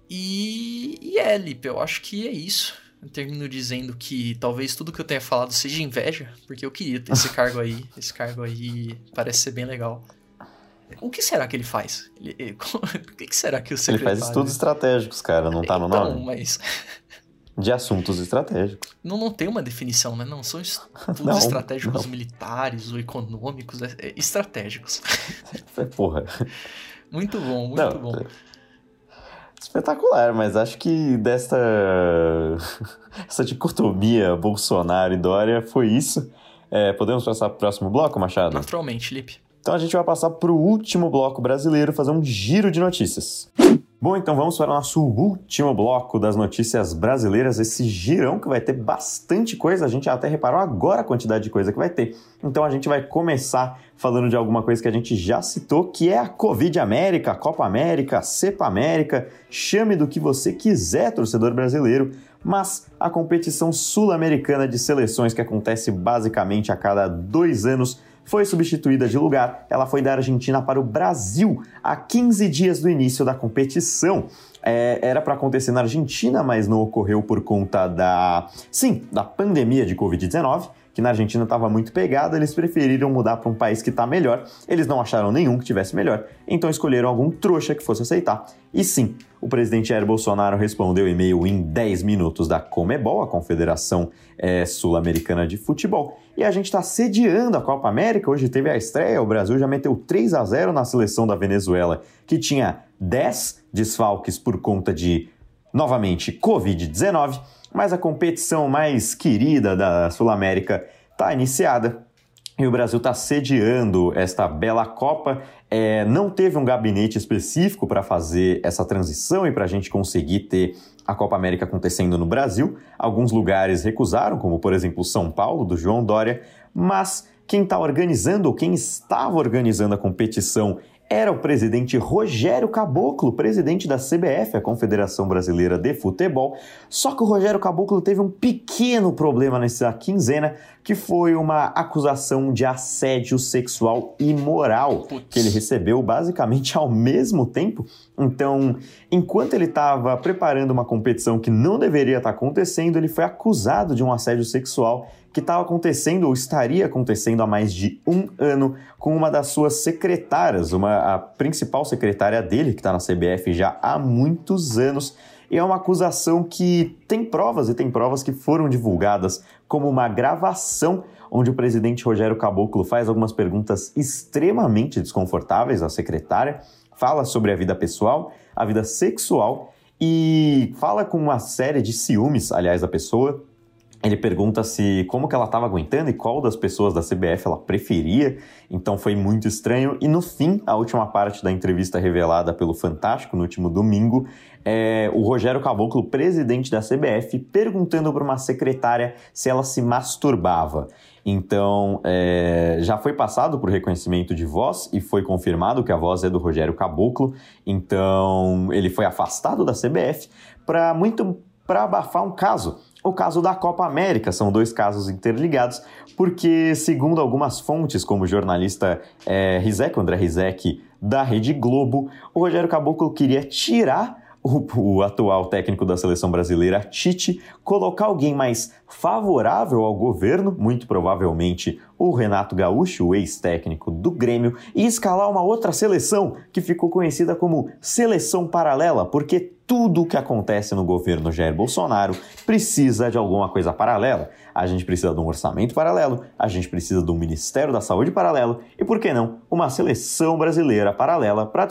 Speaker 2: E, e é, Lipe, eu acho que é isso. Eu termino dizendo que talvez tudo que eu tenha falado seja inveja, porque eu queria ter esse *laughs* cargo aí. Esse cargo aí parece ser bem legal. O que será que ele faz? Ele, *laughs* o que será que o secretário...
Speaker 1: Ele faz estudos estratégicos, cara, não tá no então, nome?
Speaker 2: mas...
Speaker 1: De assuntos estratégicos.
Speaker 2: Não, não tem uma definição, né? Não, são estudos *laughs* não, estratégicos não. militares ou econômicos, é, é, estratégicos.
Speaker 1: É porra.
Speaker 2: Muito bom, muito não, bom.
Speaker 1: Espetacular, mas acho que desta *laughs* essa dicotomia Bolsonaro e Dória foi isso. É, podemos passar para o próximo bloco, Machado?
Speaker 2: Naturalmente, Lipe.
Speaker 1: Então a gente vai passar para o último bloco brasileiro, fazer um giro de notícias. Bom, então vamos para o nosso último bloco das notícias brasileiras, esse girão que vai ter bastante coisa, a gente até reparou agora a quantidade de coisa que vai ter. Então a gente vai começar falando de alguma coisa que a gente já citou, que é a Covid América, Copa América, Cepa América, chame do que você quiser, torcedor brasileiro, mas a competição sul-americana de seleções que acontece basicamente a cada dois anos foi substituída de lugar. Ela foi da Argentina para o Brasil a 15 dias do início da competição. É, era para acontecer na Argentina, mas não ocorreu por conta da, sim, da pandemia de Covid-19 que na Argentina estava muito pegada, eles preferiram mudar para um país que está melhor. Eles não acharam nenhum que tivesse melhor, então escolheram algum trouxa que fosse aceitar. E sim, o presidente Jair Bolsonaro respondeu e-mail em 10 minutos da Comebol, a Confederação é, Sul-Americana de Futebol. E a gente está sediando a Copa América. Hoje teve a estreia, o Brasil já meteu 3 a 0 na seleção da Venezuela, que tinha 10 desfalques por conta de, novamente, Covid-19 mas a competição mais querida da Sul América está iniciada e o Brasil está sediando esta bela Copa. É, não teve um gabinete específico para fazer essa transição e para a gente conseguir ter a Copa América acontecendo no Brasil. Alguns lugares recusaram, como por exemplo São Paulo, do João Dória, mas quem está organizando, ou quem estava organizando a competição era o presidente Rogério Caboclo, presidente da CBF, a Confederação Brasileira de Futebol. Só que o Rogério Caboclo teve um pequeno problema nessa quinzena, que foi uma acusação de assédio sexual imoral que ele recebeu basicamente ao mesmo tempo. Então, enquanto ele estava preparando uma competição que não deveria estar acontecendo, ele foi acusado de um assédio sexual que estava acontecendo ou estaria acontecendo há mais de um ano com uma das suas secretárias, uma, a principal secretária dele, que está na CBF já há muitos anos. E é uma acusação que tem provas e tem provas que foram divulgadas como uma gravação onde o presidente Rogério Caboclo faz algumas perguntas extremamente desconfortáveis à secretária, fala sobre a vida pessoal, a vida sexual e fala com uma série de ciúmes, aliás, da pessoa, ele pergunta se como que ela estava aguentando e qual das pessoas da CBF ela preferia. Então foi muito estranho. E no fim, a última parte da entrevista revelada pelo Fantástico no último domingo, é o Rogério Caboclo, presidente da CBF, perguntando para uma secretária se ela se masturbava. Então, é, já foi passado por reconhecimento de voz e foi confirmado que a voz é do Rogério Caboclo. Então, ele foi afastado da CBF para muito para abafar um caso o caso da Copa América. São dois casos interligados, porque, segundo algumas fontes, como o jornalista é, Rizek, André Rizek, da Rede Globo, o Rogério Caboclo queria tirar o, o, atual técnico da seleção brasileira, Tite, colocar alguém mais favorável ao governo, muito provavelmente o Renato Gaúcho, o ex-técnico do Grêmio, e escalar uma outra seleção que ficou conhecida como seleção paralela, porque tudo o que acontece no governo Jair Bolsonaro precisa de alguma coisa paralela. A gente precisa de um orçamento paralelo, a gente precisa de um Ministério da Saúde paralelo e, por que não, uma seleção brasileira paralela para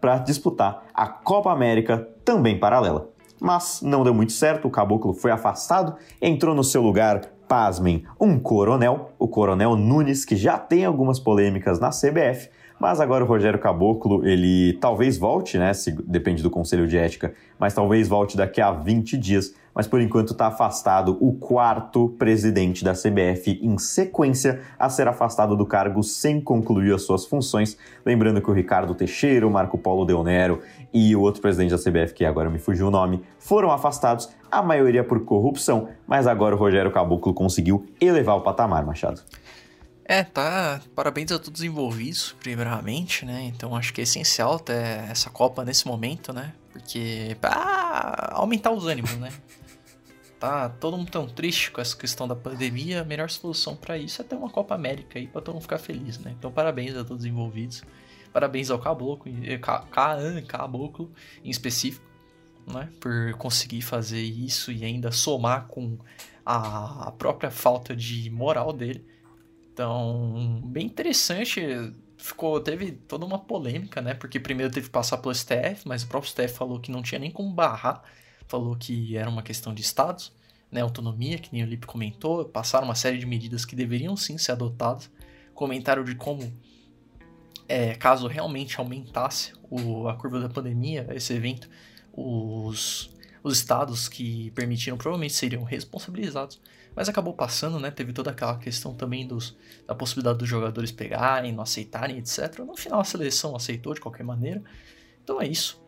Speaker 1: para disputar a Copa América também paralela. Mas não deu muito certo, o Caboclo foi afastado, entrou no seu lugar pasmem, um coronel, o Coronel Nunes, que já tem algumas polêmicas na CBF, mas agora o Rogério Caboclo, ele talvez volte, né? Se, depende do Conselho de Ética, mas talvez volte daqui a 20 dias. Mas por enquanto está afastado o quarto presidente da CBF em sequência a ser afastado do cargo sem concluir as suas funções. Lembrando que o Ricardo Teixeira, o Marco Polo Deonero e o outro presidente da CBF, que agora me fugiu o nome, foram afastados, a maioria por corrupção, mas agora o Rogério Caboclo conseguiu elevar o patamar, Machado.
Speaker 2: É, tá. Parabéns a todos os envolvidos, primeiramente, né? Então acho que é essencial ter essa Copa nesse momento, né? Porque. pra aumentar os ânimos, né? *laughs* Tá todo mundo tão triste com essa questão da pandemia. A melhor solução para isso é ter uma Copa América aí pra todo mundo ficar feliz, né? Então parabéns a todos os envolvidos. Parabéns ao Caboclo, Caboclo em específico, né? Por conseguir fazer isso e ainda somar com a própria falta de moral dele então, bem interessante. Ficou, teve toda uma polêmica, né? Porque primeiro teve que passar pelo STF, mas o próprio STF falou que não tinha nem como barrar. Falou que era uma questão de estados, né? Autonomia, que nem o Lipe comentou. Passaram uma série de medidas que deveriam sim ser adotadas. Comentaram de como, é, caso realmente aumentasse o, a curva da pandemia, esse evento, os, os estados que permitiram provavelmente seriam responsabilizados mas acabou passando, né? Teve toda aquela questão também dos, da possibilidade dos jogadores pegarem, não aceitarem, etc. No final a seleção aceitou de qualquer maneira. Então é isso.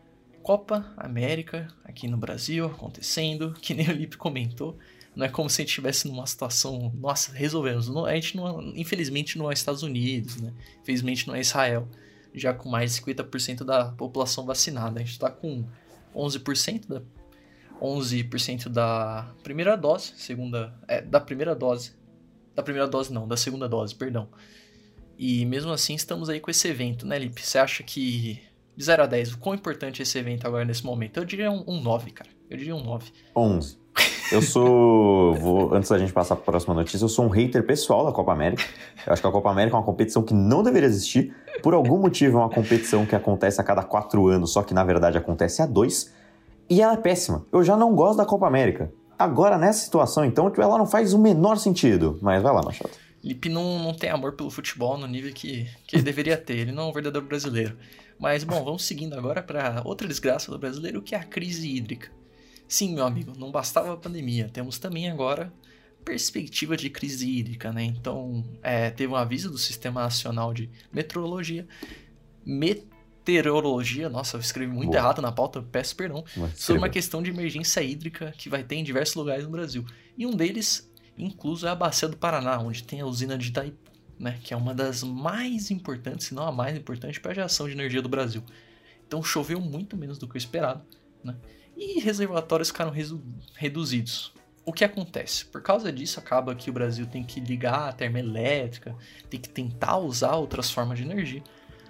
Speaker 2: Copa América aqui no Brasil acontecendo, *laughs* que nem o Lipe comentou. Não é como se a gente estivesse numa situação, nossa, resolvemos. a gente não, infelizmente não é Estados Unidos, né? Infelizmente não é Israel, já com mais de 50% da população vacinada. A gente está com 11% da 11% da primeira dose, segunda, é, da primeira dose, da primeira dose não, da segunda dose, perdão. E mesmo assim estamos aí com esse evento, né, Lipe? Você acha que de 0 a 10, o quão importante é esse evento agora nesse momento? Eu diria um, um 9, cara. Eu diria um 9.
Speaker 1: 11. Eu sou. Vou, antes da gente passar para a próxima notícia, eu sou um hater pessoal da Copa América. Eu acho que a Copa América é uma competição que não deveria existir. Por algum motivo, é uma competição que acontece a cada quatro anos, só que na verdade acontece a dois. E ela é péssima. Eu já não gosto da Copa América. Agora, nessa situação, então, ela não faz o menor sentido. Mas vai lá, Machado.
Speaker 2: Lipe não, não tem amor pelo futebol no nível que, que ele deveria ter. Ele não é um verdadeiro brasileiro. Mas, bom, vamos seguindo agora para outra desgraça do brasileiro, que é a crise hídrica. Sim, meu amigo, não bastava a pandemia. Temos também agora perspectiva de crise hídrica, né? Então, é, teve um aviso do Sistema Nacional de Meteorologia. Met meteorologia, nossa, eu escrevi muito Boa. errado na pauta, peço perdão, sobre uma questão de emergência hídrica que vai ter em diversos lugares no Brasil. E um deles, incluso, é a Bacia do Paraná, onde tem a usina de Itaipu, né, que é uma das mais importantes, se não a mais importante, para a geração de energia do Brasil. Então choveu muito menos do que o esperado, né? E reservatórios ficaram reduzidos. O que acontece? Por causa disso, acaba que o Brasil tem que ligar a termoelétrica, tem que tentar usar outras formas de energia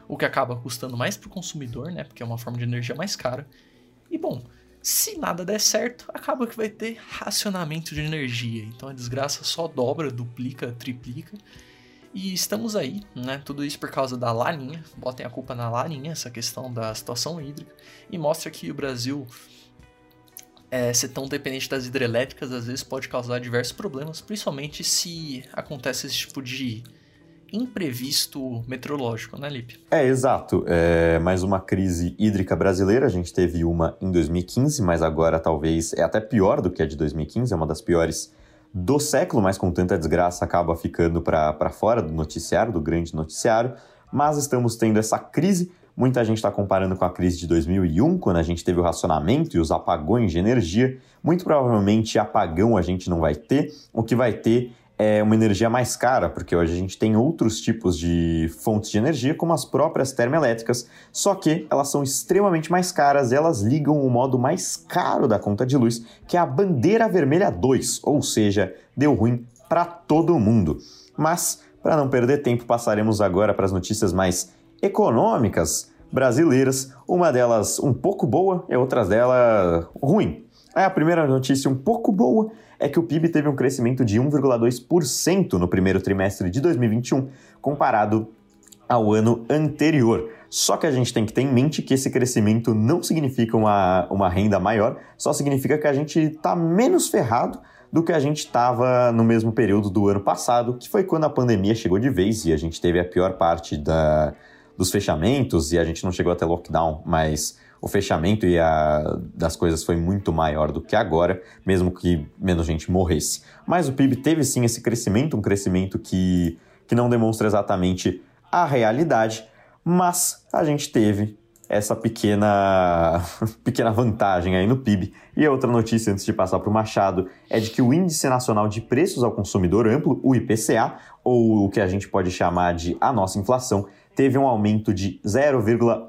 Speaker 2: o que acaba custando mais para o consumidor, né? Porque é uma forma de energia mais cara. E bom, se nada der certo, acaba que vai ter racionamento de energia. Então a desgraça só dobra, duplica, triplica. E estamos aí, né? Tudo isso por causa da laninha. Botem a culpa na laninha, essa questão da situação hídrica. E mostra que o Brasil, é, ser tão dependente das hidrelétricas, às vezes pode causar diversos problemas, principalmente se acontece esse tipo de imprevisto meteorológico, né, Lipe?
Speaker 1: É, exato. É mais uma crise hídrica brasileira. A gente teve uma em 2015, mas agora talvez é até pior do que a de 2015, é uma das piores do século, mas com tanta desgraça acaba ficando para fora do noticiário, do grande noticiário. Mas estamos tendo essa crise Muita gente está comparando com a crise de 2001, quando a gente teve o racionamento e os apagões de energia. Muito provavelmente apagão a gente não vai ter. O que vai ter é uma energia mais cara, porque hoje a gente tem outros tipos de fontes de energia, como as próprias termoelétricas, só que elas são extremamente mais caras e elas ligam o modo mais caro da conta de luz, que é a bandeira vermelha 2, ou seja, deu ruim para todo mundo. Mas, para não perder tempo, passaremos agora para as notícias mais econômicas brasileiras, uma delas um pouco boa e outras delas ruim. A primeira notícia um pouco boa é que o PIB teve um crescimento de 1,2% no primeiro trimestre de 2021, comparado ao ano anterior. Só que a gente tem que ter em mente que esse crescimento não significa uma, uma renda maior, só significa que a gente está menos ferrado do que a gente estava no mesmo período do ano passado, que foi quando a pandemia chegou de vez e a gente teve a pior parte da, dos fechamentos e a gente não chegou até lockdown, mas o fechamento e a, das coisas foi muito maior do que agora, mesmo que menos gente morresse. Mas o PIB teve sim esse crescimento, um crescimento que, que não demonstra exatamente a realidade, mas a gente teve essa pequena, *laughs* pequena vantagem aí no PIB. E a outra notícia, antes de passar para o Machado, é de que o Índice Nacional de Preços ao Consumidor Amplo, o IPCA, ou o que a gente pode chamar de a nossa inflação, teve um aumento de 0,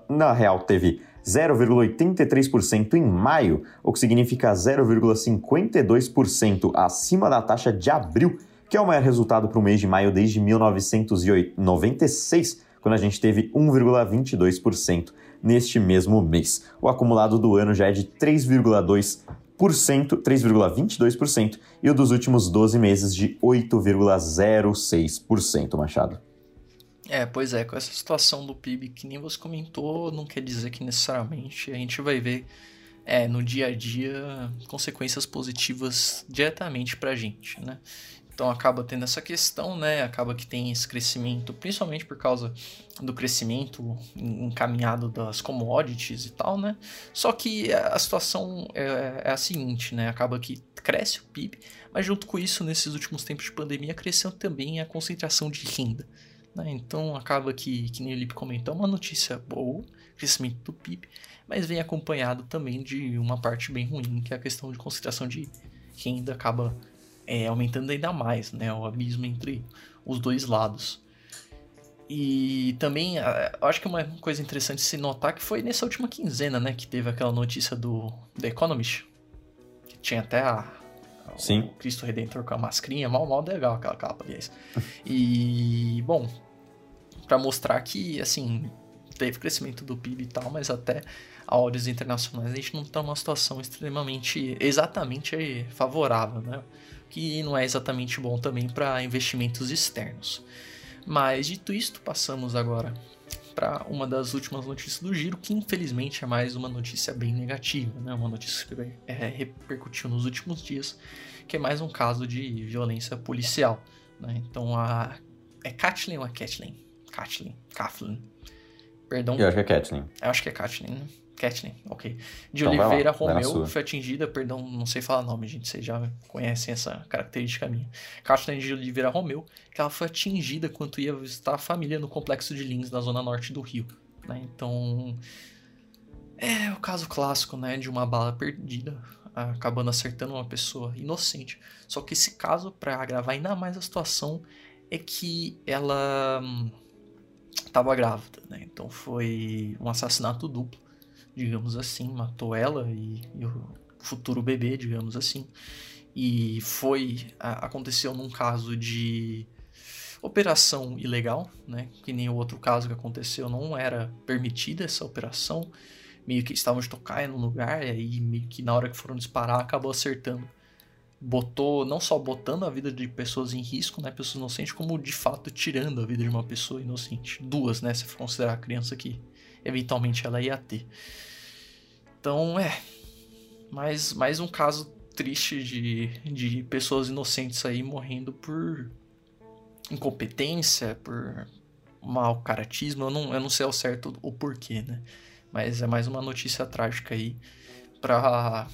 Speaker 1: na real teve 0,83% em maio, o que significa 0,52% acima da taxa de abril, que é o maior resultado para o mês de maio desde 1996, quando a gente teve 1,22% neste mesmo mês. O acumulado do ano já é de 3,2%. 3,22% e o dos últimos 12 meses de 8,06%, Machado.
Speaker 2: É, pois é, com essa situação do PIB que nem você comentou, não quer dizer que necessariamente a gente vai ver é, no dia a dia consequências positivas diretamente pra gente, né? Então acaba tendo essa questão, né? Acaba que tem esse crescimento, principalmente por causa do crescimento encaminhado das commodities e tal, né? Só que a situação é, é a seguinte, né? Acaba que cresce o PIB, mas junto com isso, nesses últimos tempos de pandemia, cresceu também a concentração de renda. Né? Então acaba que, que nem o Lipe comentou, é uma notícia boa, crescimento do PIB, mas vem acompanhado também de uma parte bem ruim, que é a questão de concentração de renda acaba é, aumentando ainda mais, né? O abismo entre os dois lados. E também, acho que uma coisa interessante se notar que foi nessa última quinzena, né? Que teve aquela notícia do The Economist, que tinha até a,
Speaker 1: Sim.
Speaker 2: o Cristo Redentor com a mascrinha, mal, mal legal aquela capa, aliás. E, bom, para mostrar que, assim, teve crescimento do PIB e tal, mas até a olhos internacionais a gente não está numa situação extremamente, exatamente favorável, né? Que não é exatamente bom também para investimentos externos. Mas dito isto, passamos agora para uma das últimas notícias do giro, que infelizmente é mais uma notícia bem negativa, né? Uma notícia que é, repercutiu nos últimos dias, que é mais um caso de violência policial, né? Então a é Kathleen ou é Kathleen? Kathleen. Kathleen. Perdão.
Speaker 1: Eu acho que é Kathleen.
Speaker 2: Eu acho que é Kathleen, né? Kathleen, ok. De então Oliveira Romeu foi atingida, perdão, não sei falar nome, gente, vocês já conhecem essa característica minha. Kathleen de Oliveira Romeu, que ela foi atingida quando ia visitar a família no complexo de Lins, na zona norte do Rio. Né? Então, é o caso clássico, né, de uma bala perdida, acabando acertando uma pessoa inocente. Só que esse caso, para agravar ainda mais a situação, é que ela estava hum, grávida, né? Então foi um assassinato duplo, digamos assim, matou ela e, e o futuro bebê, digamos assim. E foi a, aconteceu num caso de operação ilegal, né? Que nem o outro caso que aconteceu, não era permitida essa operação. Meio que estavam de tocar no lugar e aí meio que na hora que foram disparar acabou acertando botou, não só botando a vida de pessoas em risco, né, pessoas inocentes, como de fato tirando a vida de uma pessoa inocente. Duas, né, se for considerar a criança que eventualmente ela ia ter. Então, é, mais, mais um caso triste de, de pessoas inocentes aí morrendo por incompetência, por mau caratismo, eu não, eu não sei ao certo o porquê, né? Mas é mais uma notícia trágica aí pra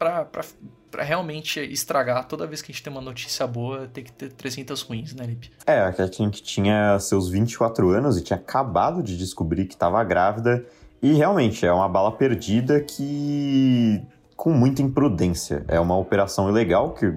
Speaker 2: pra, pra, pra realmente estragar, toda vez que a gente tem uma notícia boa, tem que ter 300 ruins, né, Lipe?
Speaker 1: É, a Kathleen tinha seus 24 anos e tinha acabado de descobrir que estava grávida. E realmente é uma bala perdida que. com muita imprudência. É uma operação ilegal que.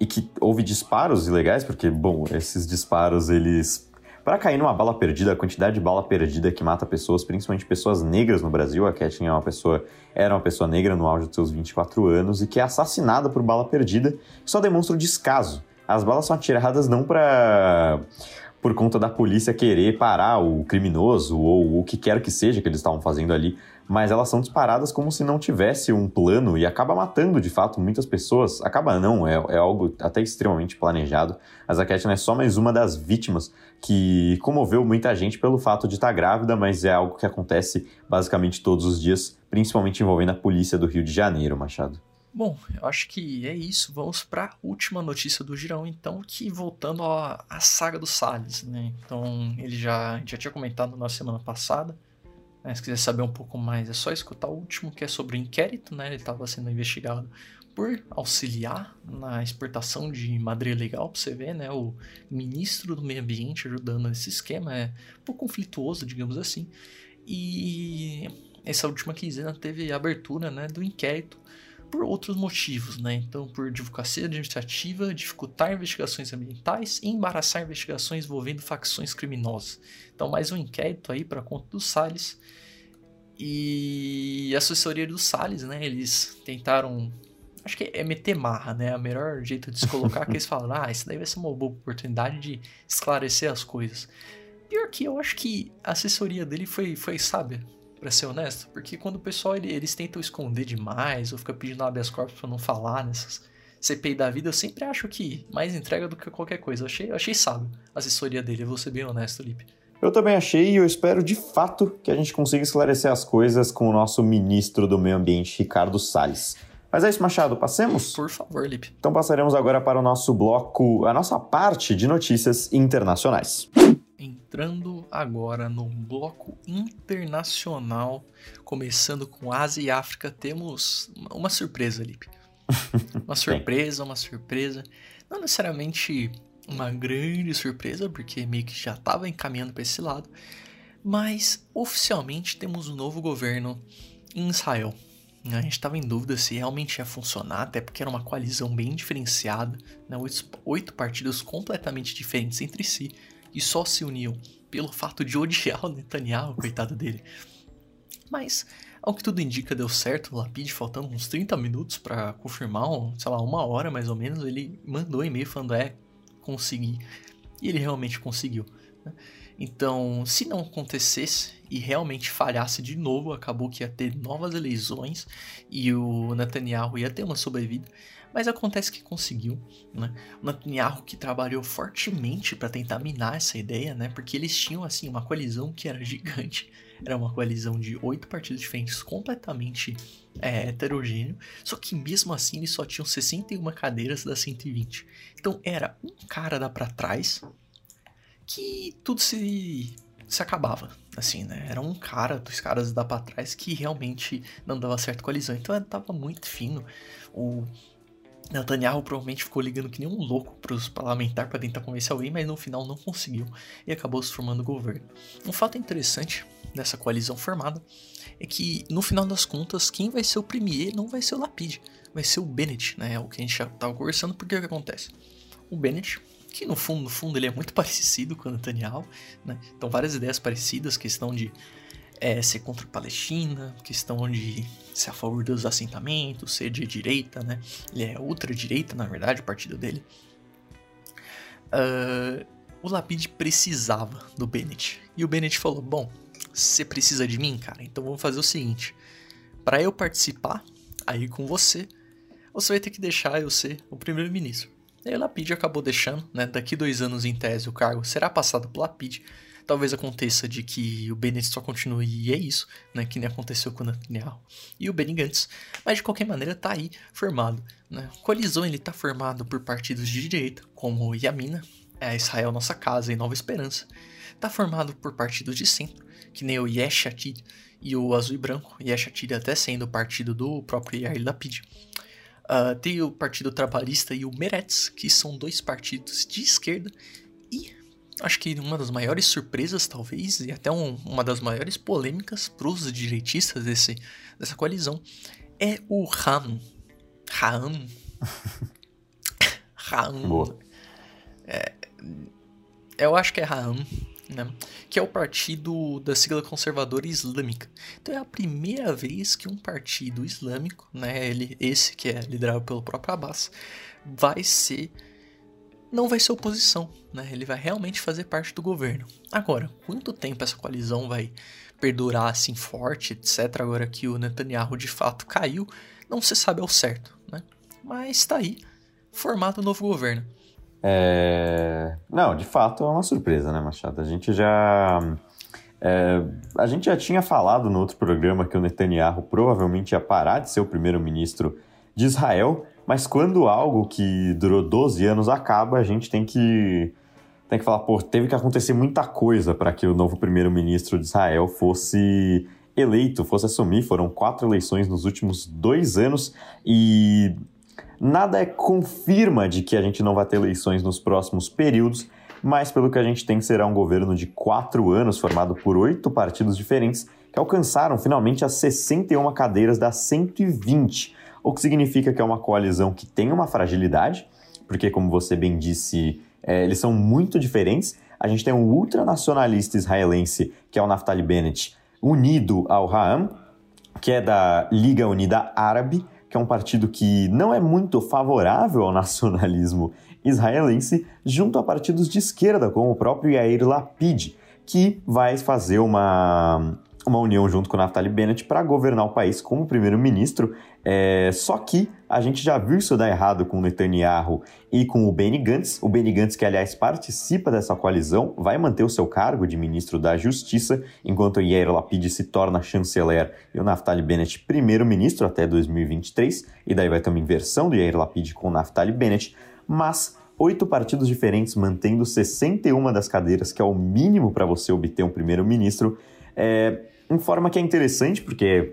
Speaker 1: E que houve disparos ilegais, porque, bom, esses disparos eles para cair numa bala perdida, a quantidade de bala perdida que mata pessoas, principalmente pessoas negras no Brasil, a Kathleen é uma pessoa, era uma pessoa negra no auge dos seus 24 anos e que é assassinada por bala perdida, só demonstra o descaso. As balas são atiradas não para por conta da polícia querer parar o criminoso ou o que quer que seja que eles estavam fazendo ali, mas elas são disparadas como se não tivesse um plano e acaba matando de fato muitas pessoas. Acaba não, é, é algo até extremamente planejado. A Zaquetina é só mais uma das vítimas que comoveu muita gente pelo fato de estar grávida, mas é algo que acontece basicamente todos os dias, principalmente envolvendo a polícia do Rio de Janeiro, Machado.
Speaker 2: Bom, eu acho que é isso. Vamos para a última notícia do Girão, então, que voltando à, à saga do Salles, né? Então, ele já, já tinha comentado na semana passada né? Se quiser saber um pouco mais, é só escutar o último, que é sobre o inquérito, né? Ele estava sendo investigado por auxiliar na exportação de madeira legal, para você ver, né? O ministro do meio ambiente ajudando nesse esquema, é um pouco conflituoso, digamos assim. E essa última quinzena teve abertura, né, do inquérito por outros motivos, né? Então, por advocacia administrativa, dificultar investigações ambientais e embaraçar investigações envolvendo facções criminosas. Então, mais um inquérito aí para conta do Salles. E a assessoria do Salles, né? Eles tentaram. Acho que é meter marra, né? O melhor jeito de se colocar é que eles *laughs* falam: ah, isso daí vai ser uma boa oportunidade de esclarecer as coisas. Pior que eu acho que a assessoria dele foi, foi sábia para ser honesto, porque quando o pessoal ele, eles tentam esconder demais ou fica pedindo habeas corpus para não falar nessas CPI da vida, eu sempre acho que mais entrega do que qualquer coisa. Eu achei, eu achei sábio a assessoria dele, eu vou ser bem honesto, Lipe.
Speaker 1: Eu também achei e eu espero de fato que a gente consiga esclarecer as coisas com o nosso ministro do Meio Ambiente, Ricardo Salles. Mas é isso, Machado, passemos?
Speaker 2: Por favor, Lipe.
Speaker 1: Então passaremos agora para o nosso bloco, a nossa parte de notícias internacionais.
Speaker 2: Entrando agora no bloco internacional, começando com Ásia e África, temos uma surpresa, Lipe. *laughs* Uma surpresa, uma surpresa. Não necessariamente uma grande surpresa, porque meio que já estava encaminhando para esse lado, mas oficialmente temos um novo governo em Israel. A gente estava em dúvida se realmente ia funcionar, até porque era uma coalizão bem diferenciada, né? oito, oito partidos completamente diferentes entre si, e só se uniam pelo fato de odiar o Netanyahu, coitado dele. Mas, ao que tudo indica, deu certo. O Lapid, faltando uns 30 minutos para confirmar, sei lá, uma hora mais ou menos, ele mandou um e-mail falando: é, consegui. E ele realmente conseguiu. Né? Então, se não acontecesse e realmente falhasse de novo, acabou que ia ter novas eleições e o Netanyahu ia ter uma sobrevida. Mas acontece que conseguiu, né? O Netanyahu que trabalhou fortemente para tentar minar essa ideia, né? Porque eles tinham assim uma coalizão que era gigante, era uma coalizão de oito partidos diferentes, completamente é, heterogêneo. Só que mesmo assim eles só tinham 61 cadeiras das 120. Então era um cara da para trás que tudo se se acabava, assim, né? Era um cara dos caras da para trás que realmente não dava certo coalizão. Então tava muito fino. O Netanyahu provavelmente ficou ligando que nem um louco para os parlamentares para tentar convencer alguém, mas no final não conseguiu e acabou se formando o governo. Um fato interessante dessa coalizão formada é que, no final das contas, quem vai ser o premier não vai ser o Lapid, vai ser o Bennett, né? É o que a gente já estava conversando, porque o que acontece? O Bennett, que no fundo, no fundo, ele é muito *laughs* parecido com o Netanyahu, né? Então, várias ideias parecidas, questão de é, ser contra a Palestina, questão de ser a favor dos assentamentos, ser de direita, né? Ele é ultra-direita, na verdade, o partido dele. Uh, o Lapid precisava do Bennett. E o Bennett falou: Bom, você precisa de mim, cara? Então vamos fazer o seguinte: para eu participar aí com você, você vai ter que deixar eu ser o primeiro-ministro. E o Lapid acabou deixando, né? Daqui dois anos, em tese, o cargo será passado pro Lapid Talvez aconteça de que o Bennett só continue e é isso, né? Que nem aconteceu com o Netanyahu e o Benny Gantz. Mas de qualquer maneira tá aí formado. Né? Coalizão ele tá formado por partidos de direita, como Yamina, é Israel Nossa Casa e Nova Esperança. está formado por partidos de centro, que nem o Yesh Atid e o Azul e Branco, Yesh Atid até sendo o partido do próprio Yair Lapid. Uh, tem o Partido Trabalhista e o Meretz, que são dois partidos de esquerda. E acho que uma das maiores surpresas, talvez, e até um, uma das maiores polêmicas para os direitistas desse, dessa coalizão, é o RAM. RAM. *laughs* RAM. Boa. É, eu acho que é RAM, né? Que é o partido da sigla conservadora islâmica. Então é a primeira vez que um partido islâmico, né? Ele, esse que é liderado pelo próprio Abbas, vai ser não vai ser oposição, né? Ele vai realmente fazer parte do governo. Agora, quanto tempo essa coalizão vai perdurar assim forte, etc. Agora que o Netanyahu de fato caiu, não se sabe ao certo, né? Mas está aí, formado o novo governo.
Speaker 1: É... Não, de fato é uma surpresa, né, Machado? A gente já. É... A gente já tinha falado no outro programa que o Netanyahu provavelmente ia parar de ser o primeiro-ministro de Israel, mas quando algo que durou 12 anos acaba, a gente tem que tem que falar, pô, teve que acontecer muita coisa para que o novo primeiro-ministro de Israel fosse eleito, fosse assumir. Foram quatro eleições nos últimos dois anos e Nada é confirma de que a gente não vai ter eleições nos próximos períodos, mas pelo que a gente tem, será um governo de quatro anos, formado por oito partidos diferentes, que alcançaram finalmente as 61 cadeiras das 120, o que significa que é uma coalizão que tem uma fragilidade, porque, como você bem disse, é, eles são muito diferentes. A gente tem um ultranacionalista israelense, que é o Naftali Bennett, unido ao Ra'am, que é da Liga Unida Árabe, que é um partido que não é muito favorável ao nacionalismo israelense, junto a partidos de esquerda, como o próprio Yair Lapid, que vai fazer uma, uma união junto com o Naftali Bennett para governar o país como primeiro-ministro. É, só que a gente já viu isso dar errado com o Netanyahu e com o Benny Gantz. O Benny Gantz, que aliás participa dessa coalizão, vai manter o seu cargo de ministro da Justiça, enquanto Yair Lapid se torna chanceler e o Naftali Bennett primeiro-ministro até 2023. E daí vai ter uma inversão do Yair Lapid com o Naftali Bennett. Mas oito partidos diferentes mantendo 61 das cadeiras, que é o mínimo para você obter um primeiro-ministro. É, informa que é interessante, porque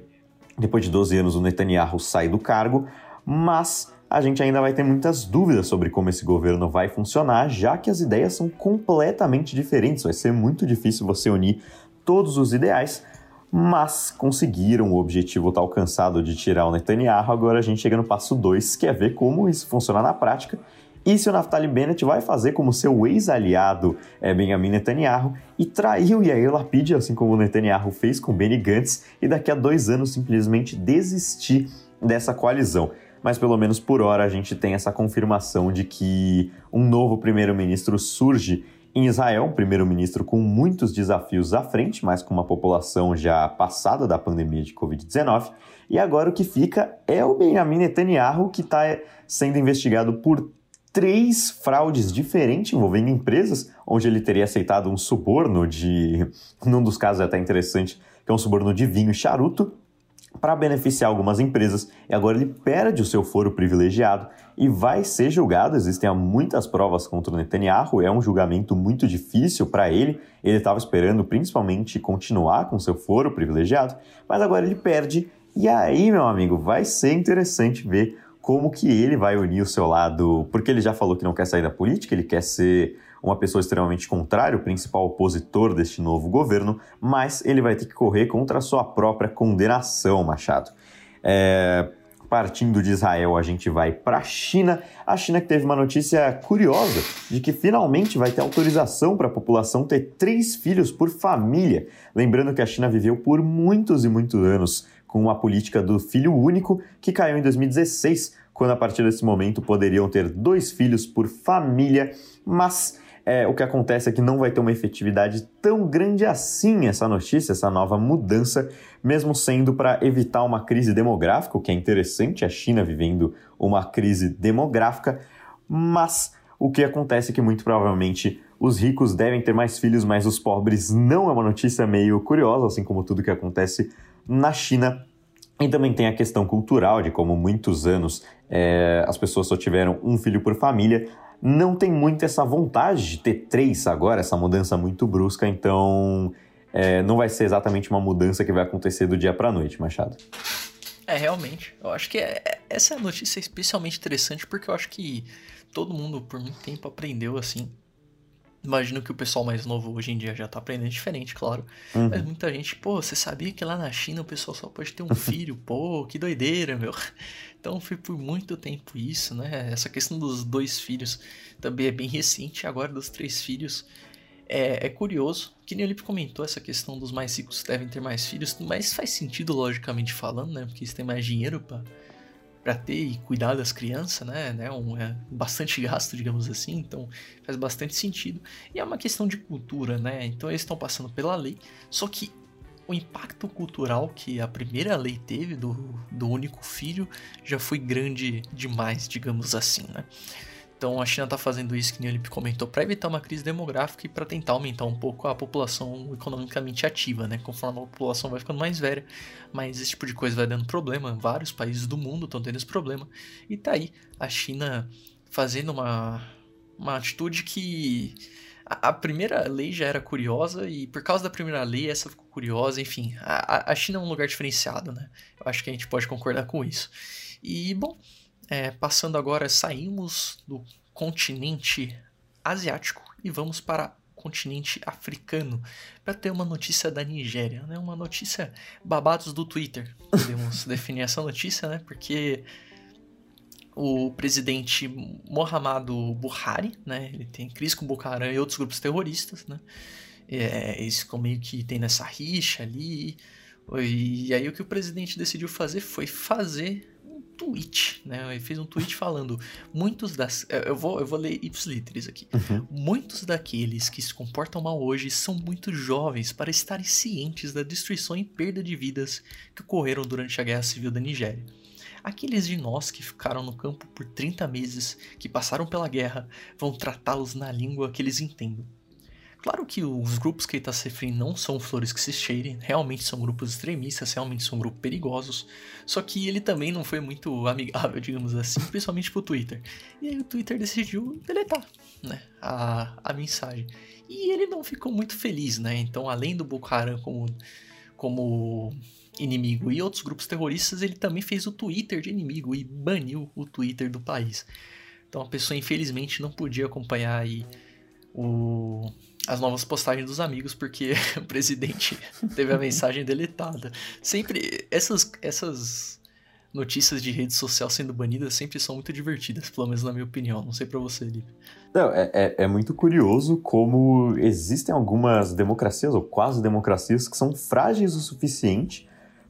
Speaker 1: depois de 12 anos o Netanyahu sai do cargo, mas a gente ainda vai ter muitas dúvidas sobre como esse governo vai funcionar, já que as ideias são completamente diferentes. Vai ser muito difícil você unir todos os ideais, mas conseguiram o objetivo tá alcançado de tirar o Netanyahu. Agora a gente chega no passo 2, que é ver como isso funciona na prática e se o Naftali Bennett vai fazer como seu ex-aliado é, Benjamin Netanyahu e trair o Yair Lapid, assim como o Netanyahu fez com Benny Gantz, e daqui a dois anos simplesmente desistir dessa coalizão. Mas pelo menos por hora a gente tem essa confirmação de que um novo primeiro-ministro surge em Israel, um primeiro-ministro com muitos desafios à frente, mas com uma população já passada da pandemia de Covid-19. E agora o que fica é o Benjamin Netanyahu, que está sendo investigado por três fraudes diferentes envolvendo empresas, onde ele teria aceitado um suborno de. Num dos casos é até interessante, que é um suborno de vinho e charuto, para beneficiar algumas empresas, e agora ele perde o seu foro privilegiado e vai ser julgado. Existem muitas provas contra o Netanyahu, é um julgamento muito difícil para ele. Ele estava esperando principalmente continuar com seu foro privilegiado, mas agora ele perde. E aí, meu amigo, vai ser interessante ver como que ele vai unir o seu lado, porque ele já falou que não quer sair da política, ele quer ser uma pessoa extremamente contrária, o principal opositor deste novo governo, mas ele vai ter que correr contra a sua própria condenação, Machado. É, partindo de Israel, a gente vai para a China. A China que teve uma notícia curiosa de que finalmente vai ter autorização para a população ter três filhos por família. Lembrando que a China viveu por muitos e muitos anos com uma política do filho único que caiu em 2016, quando a partir desse momento poderiam ter dois filhos por família, mas é, o que acontece é que não vai ter uma efetividade tão grande assim essa notícia, essa nova mudança, mesmo sendo para evitar uma crise demográfica, o que é interessante, a China vivendo uma crise demográfica, mas o que acontece é que muito provavelmente os ricos devem ter mais filhos, mas os pobres não é uma notícia meio curiosa, assim como tudo que acontece na China. E também tem a questão cultural de como muitos anos é, as pessoas só tiveram um filho por família. Não tem muito essa vontade de ter três agora, essa mudança muito brusca, então é, não vai ser exatamente uma mudança que vai acontecer do dia para noite, Machado.
Speaker 2: É, realmente. Eu acho que é, é, essa notícia é especialmente interessante porque eu acho que todo mundo por muito tempo aprendeu assim. Imagino que o pessoal mais novo hoje em dia já tá aprendendo diferente, claro. Uhum. Mas muita gente, pô, você sabia que lá na China o pessoal só pode ter um filho? pô, que doideira, meu. *laughs* Então foi por muito tempo isso, né? Essa questão dos dois filhos também é bem recente, agora dos três filhos. É, é curioso, que nem o Lipe comentou, essa questão dos mais ricos devem ter mais filhos, mas faz sentido logicamente falando, né? Porque eles têm mais dinheiro para para ter e cuidar das crianças, né? né um, é bastante gasto, digamos assim, então faz bastante sentido. E é uma questão de cultura, né? Então eles estão passando pela lei, só que o impacto cultural que a primeira lei teve do, do único filho já foi grande demais, digamos assim, né? Então a China está fazendo isso, que o Lipe comentou, para evitar uma crise demográfica e para tentar aumentar um pouco a população economicamente ativa, né? Conforme a população vai ficando mais velha, mas esse tipo de coisa vai dando problema. Vários países do mundo estão tendo esse problema. E tá aí a China fazendo uma, uma atitude que a, a, primeira lei já era curiosa e por causa da primeira lei essa ficou curiosa. Enfim, a, a China é um lugar diferenciado, né? Eu acho que a gente pode concordar com isso. E bom. É, passando agora, saímos do continente asiático e vamos para o continente africano para ter uma notícia da Nigéria, né? Uma notícia babados do Twitter. *laughs* Podemos definir essa notícia, né? Porque o presidente Muhammadu Buhari, né? Ele tem crise com Boko Haram e outros grupos terroristas, né? É, eles ficam meio que tem nessa rixa ali. E aí o que o presidente decidiu fazer foi fazer tweet, né? Ele fez um tweet falando: muitos das. Eu vou, eu vou ler ipsiliteres aqui. Uhum. Muitos daqueles que se comportam mal hoje são muito jovens para estarem cientes da destruição e perda de vidas que ocorreram durante a Guerra Civil da Nigéria. Aqueles de nós que ficaram no campo por 30 meses, que passaram pela guerra, vão tratá-los na língua que eles entendam. Claro que os grupos que ele está se referindo não são flores que se cheirem, realmente são grupos extremistas, realmente são grupos perigosos, só que ele também não foi muito amigável, *laughs* digamos assim, principalmente pro Twitter. E aí o Twitter decidiu deletar né, a, a mensagem. E ele não ficou muito feliz, né? Então, além do Boko como, como inimigo e outros grupos terroristas, ele também fez o Twitter de inimigo e baniu o Twitter do país. Então a pessoa infelizmente não podia acompanhar aí o as novas postagens dos amigos, porque *laughs* o presidente teve a mensagem deletada. Sempre essas essas notícias de rede social sendo banidas sempre são muito divertidas, pelo menos na minha opinião. Não sei para você, Lipe.
Speaker 1: Não, é, é, é, muito curioso como existem algumas democracias, ou quase democracias, que são frágeis o suficiente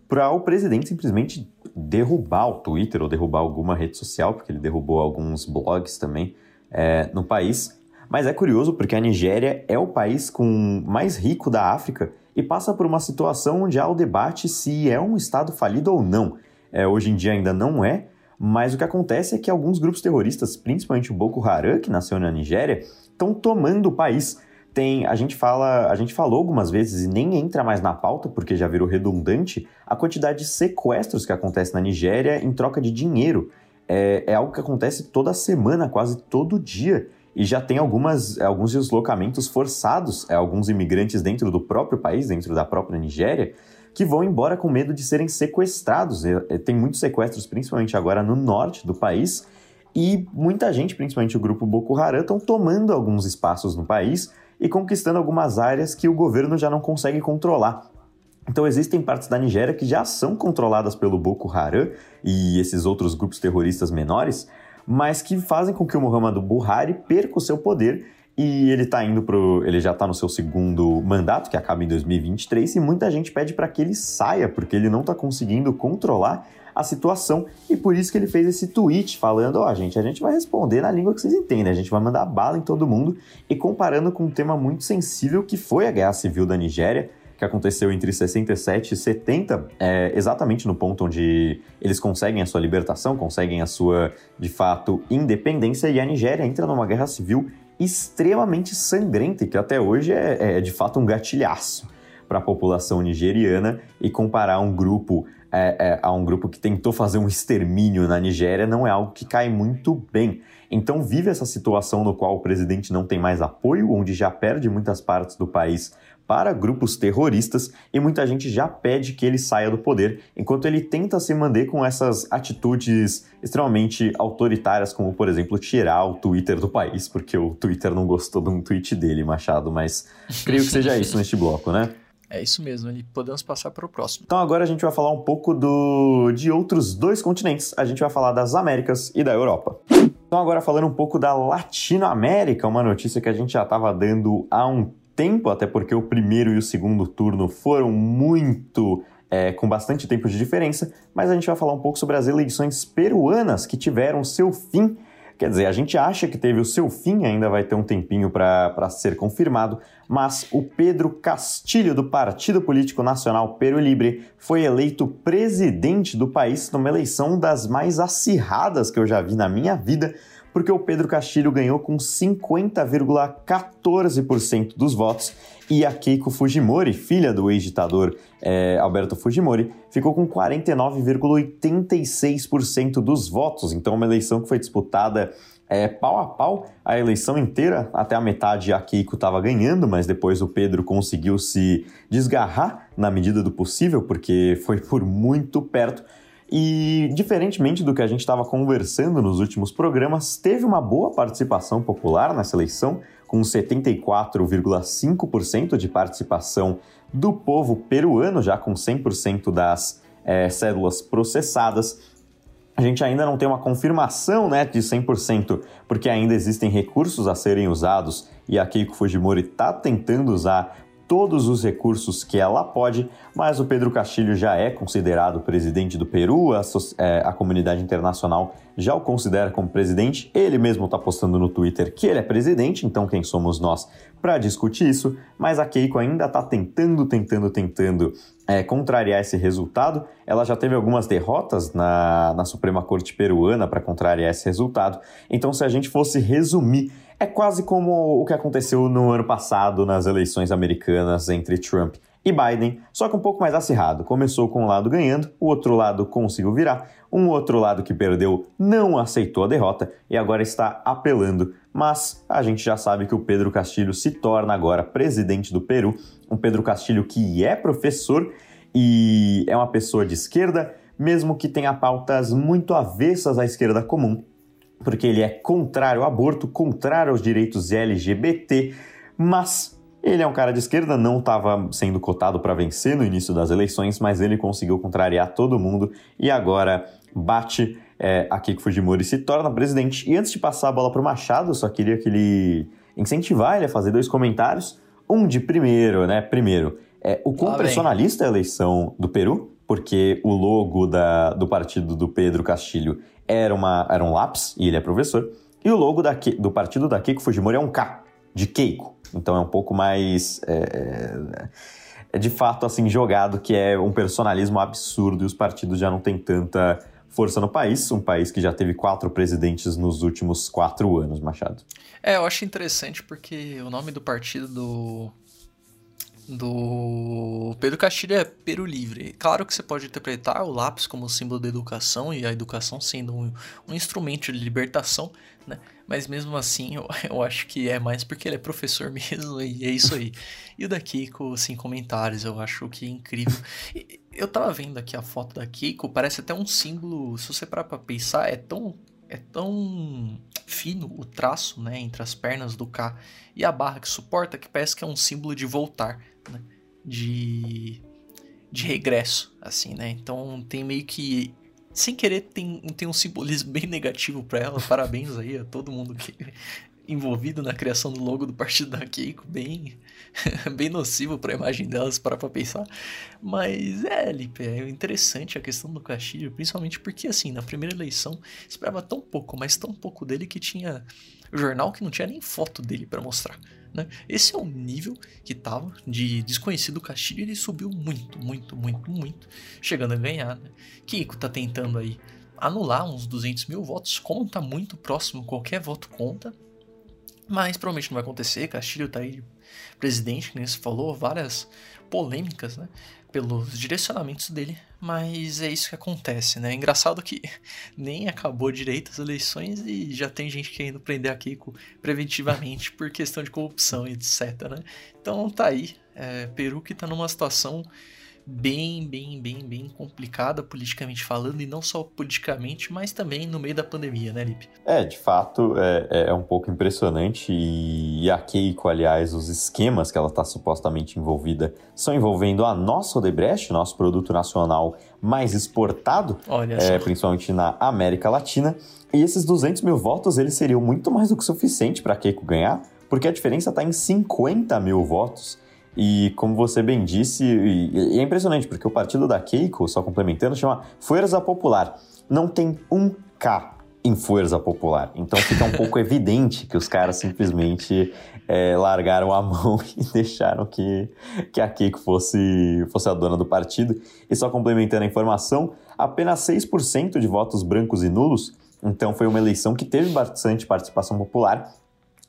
Speaker 1: para o presidente simplesmente derrubar o Twitter ou derrubar alguma rede social, porque ele derrubou alguns blogs também é, no país, mas é curioso porque a Nigéria é o país com mais rico da África e passa por uma situação onde há o debate se é um Estado falido ou não. É, hoje em dia ainda não é, mas o que acontece é que alguns grupos terroristas, principalmente o Boko Haram, que nasceu na Nigéria, estão tomando o país. Tem, a gente fala, a gente falou algumas vezes e nem entra mais na pauta porque já virou redundante a quantidade de sequestros que acontece na Nigéria em troca de dinheiro. É, é algo que acontece toda semana, quase todo dia e já tem algumas, alguns deslocamentos forçados, alguns imigrantes dentro do próprio país, dentro da própria Nigéria, que vão embora com medo de serem sequestrados. Tem muitos sequestros, principalmente agora no norte do país, e muita gente, principalmente o grupo Boko Haram, estão tomando alguns espaços no país e conquistando algumas áreas que o governo já não consegue controlar. Então existem partes da Nigéria que já são controladas pelo Boko Haram e esses outros grupos terroristas menores, mas que fazem com que o Muhammadu Buhari perca o seu poder e ele tá indo pro. Ele já está no seu segundo mandato, que acaba em 2023, e muita gente pede para que ele saia, porque ele não está conseguindo controlar a situação. E por isso que ele fez esse tweet falando: ó, oh, gente, a gente vai responder na língua que vocês entendem, a gente vai mandar bala em todo mundo. E comparando com um tema muito sensível que foi a guerra civil da Nigéria que aconteceu entre 67 e 70, é, exatamente no ponto onde eles conseguem a sua libertação, conseguem a sua, de fato, independência, e a Nigéria entra numa guerra civil extremamente sangrenta, e que até hoje é, é de fato um gatilhaço. para a população nigeriana e comparar um grupo é, é, a um grupo que tentou fazer um extermínio na Nigéria não é algo que cai muito bem. Então vive essa situação no qual o presidente não tem mais apoio, onde já perde muitas partes do país para grupos terroristas e muita gente já pede que ele saia do poder, enquanto ele tenta se manter com essas atitudes extremamente autoritárias, como por exemplo tirar o Twitter do país, porque o Twitter não gostou de um tweet dele, Machado, mas creio que seja isso neste bloco, né?
Speaker 2: É isso mesmo, e podemos passar para o próximo.
Speaker 1: Então agora a gente vai falar um pouco do, de outros dois continentes. A gente vai falar das Américas e da Europa. Então agora falando um pouco da Latinoamérica, uma notícia que a gente já estava dando há um tempo, até porque o primeiro e o segundo turno foram muito é, com bastante tempo de diferença, mas a gente vai falar um pouco sobre as eleições peruanas que tiveram seu fim. Quer dizer, a gente acha que teve o seu fim, ainda vai ter um tempinho para ser confirmado, mas o Pedro Castilho, do Partido Político Nacional Peru Libre, foi eleito presidente do país numa eleição das mais acirradas que eu já vi na minha vida porque o Pedro Castilho ganhou com 50,14% dos votos e a Keiko Fujimori, filha do ex-ditador é, Alberto Fujimori, ficou com 49,86% dos votos. Então, uma eleição que foi disputada é, pau a pau a eleição inteira, até a metade a Keiko estava ganhando, mas depois o Pedro conseguiu se desgarrar na medida do possível, porque foi por muito perto. E, diferentemente do que a gente estava conversando nos últimos programas, teve uma boa participação popular nessa eleição, com 74,5% de participação do povo peruano, já com 100% das é, cédulas processadas. A gente ainda não tem uma confirmação né, de 100%, porque ainda existem recursos a serem usados e a Keiko Fujimori está tentando usar todos os recursos que ela pode, mas o Pedro Castilho já é considerado presidente do Peru, a, é, a comunidade internacional já o considera como presidente, ele mesmo está postando no Twitter que ele é presidente, então quem somos nós para discutir isso, mas a Keiko ainda está tentando, tentando, tentando é, contrariar esse resultado. Ela já teve algumas derrotas na, na Suprema Corte Peruana para contrariar esse resultado, então se a gente fosse resumir é quase como o que aconteceu no ano passado nas eleições americanas entre Trump e Biden, só que um pouco mais acirrado. Começou com um lado ganhando, o outro lado conseguiu virar, um outro lado que perdeu não aceitou a derrota e agora está apelando. Mas a gente já sabe que o Pedro Castilho se torna agora presidente do Peru, um Pedro Castilho que é professor e é uma pessoa de esquerda, mesmo que tenha pautas muito avessas à esquerda comum porque ele é contrário ao aborto, contrário aos direitos LGBT, mas ele é um cara de esquerda, não estava sendo cotado para vencer no início das eleições, mas ele conseguiu contrariar todo mundo e agora bate é, a Kiko Fujimori se torna presidente. E antes de passar a bola para o Machado, só queria que ele incentivar ele a fazer dois comentários. Um de primeiro, né? Primeiro, é, o quão personalista é a eleição do Peru, porque o logo da, do partido do Pedro Castilho era, uma, era um lápis, e ele é professor, e o logo da, do partido da Keiko Fujimori é um K, de Keiko. Então é um pouco mais. É, é, é de fato assim jogado que é um personalismo absurdo e os partidos já não têm tanta força no país, um país que já teve quatro presidentes nos últimos quatro anos, Machado.
Speaker 2: É, eu acho interessante porque o nome do partido do do Pedro Castilho é Peru Livre. Claro que você pode interpretar o lápis como símbolo da educação e a educação sendo um, um instrumento de libertação, né? Mas mesmo assim, eu, *laughs* eu, acho que é mais porque ele é professor *laughs* mesmo e é isso aí. E o da Kiko, sem comentários, eu acho que é incrível. Eu tava vendo aqui a foto da Kiko, parece até um símbolo, se você parar pra pensar, é tão é tão fino o traço né, entre as pernas do K e a barra que suporta que parece que é um símbolo de voltar? De, de regresso, assim, né? Então tem meio que sem querer tem, tem um simbolismo *laughs* bem negativo para ela. Parabéns aí a todo mundo que *laughs* envolvido na criação do logo do partido da Keiko, bem *laughs* bem nocivo para a imagem delas para para pensar. Mas é, Lipe, é interessante a questão do Castilho, principalmente porque assim, na primeira eleição esperava tão pouco, mas tão pouco dele que tinha jornal que não tinha nem foto dele para mostrar. Né? Esse é o nível que tava de desconhecido Castilho, ele subiu muito, muito, muito, muito, chegando a ganhar. Né? Kiko tá tentando aí anular uns 200 mil votos, como tá muito próximo, qualquer voto conta. Mas provavelmente não vai acontecer. Castilho tá aí presidente, que nem você falou, várias polêmicas, né? Pelos direcionamentos dele, mas é isso que acontece, né? Engraçado que *laughs* nem acabou direito as eleições e já tem gente querendo prender a Keiko preventivamente por questão de corrupção e etc, né? Então tá aí, é, Peru que tá numa situação bem, bem, bem, bem complicada politicamente falando, e não só politicamente, mas também no meio da pandemia, né, Lipe?
Speaker 1: É, de fato, é, é um pouco impressionante, e a Keiko, aliás, os esquemas que ela está supostamente envolvida são envolvendo a nossa Odebrecht, nosso produto nacional mais exportado, é, principalmente na América Latina, e esses 200 mil votos, eles seriam muito mais do que suficiente para Keiko ganhar, porque a diferença está em 50 mil votos. E como você bem disse, e, é impressionante, porque o partido da Keiko, só complementando, chama Força Popular. Não tem um K em Força Popular. Então fica um pouco *laughs* evidente que os caras simplesmente é, largaram a *laughs* mão e deixaram que, que a Keiko fosse, fosse a dona do partido. E só complementando a informação, apenas 6% de votos brancos e nulos. Então foi uma eleição que teve bastante participação popular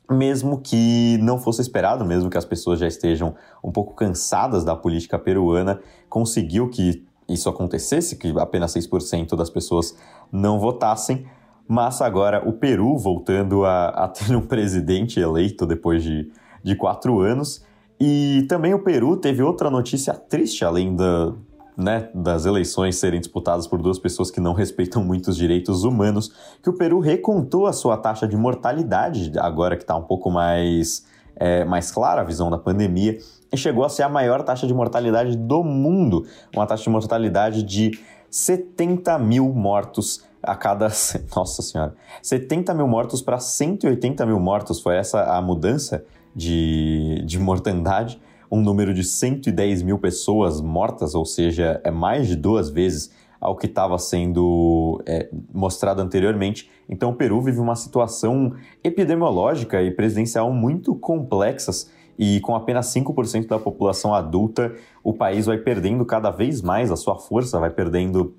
Speaker 1: mesmo que não fosse esperado, mesmo que as pessoas já estejam um pouco cansadas da política peruana, conseguiu que isso acontecesse, que apenas 6% das pessoas não votassem, mas agora o Peru voltando a, a ter um presidente eleito depois de, de quatro anos. E também o Peru teve outra notícia triste, além da, né, das eleições serem disputadas por duas pessoas que não respeitam muitos direitos humanos, que o Peru recontou a sua taxa de mortalidade, agora que está um pouco mais, é, mais clara a visão da pandemia, e chegou a ser a maior taxa de mortalidade do mundo, uma taxa de mortalidade de 70 mil mortos a cada. *laughs* Nossa Senhora! 70 mil mortos para 180 mil mortos, foi essa a mudança de, de mortandade um número de 110 mil pessoas mortas, ou seja, é mais de duas vezes ao que estava sendo é, mostrado anteriormente. Então, o Peru vive uma situação epidemiológica e presidencial muito complexas e com apenas 5% da população adulta, o país vai perdendo cada vez mais a sua força, vai perdendo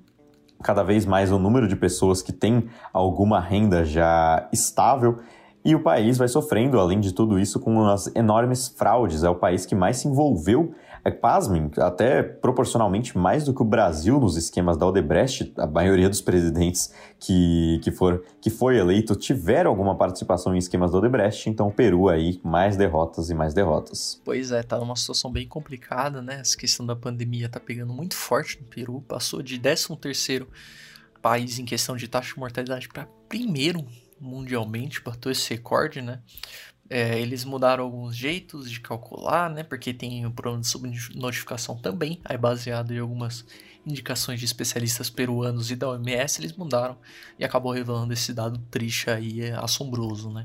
Speaker 1: cada vez mais o número de pessoas que têm alguma renda já estável e o país vai sofrendo, além de tudo isso, com as enormes fraudes. É o país que mais se envolveu, é, pasmem, até proporcionalmente mais do que o Brasil nos esquemas da Odebrecht. A maioria dos presidentes que, que, for, que foi eleito tiveram alguma participação em esquemas da Odebrecht, então o Peru aí, mais derrotas e mais derrotas.
Speaker 2: Pois é, tá numa situação bem complicada, né? Essa questão da pandemia tá pegando muito forte no Peru, passou de 13 terceiro país em questão de taxa de mortalidade para primeiro mundialmente, bateu esse recorde, né? É, eles mudaram alguns jeitos de calcular, né? Porque tem o problema de subnotificação também, aí baseado em algumas indicações de especialistas peruanos e da OMS, eles mudaram e acabou revelando esse dado triste aí, é assombroso, né?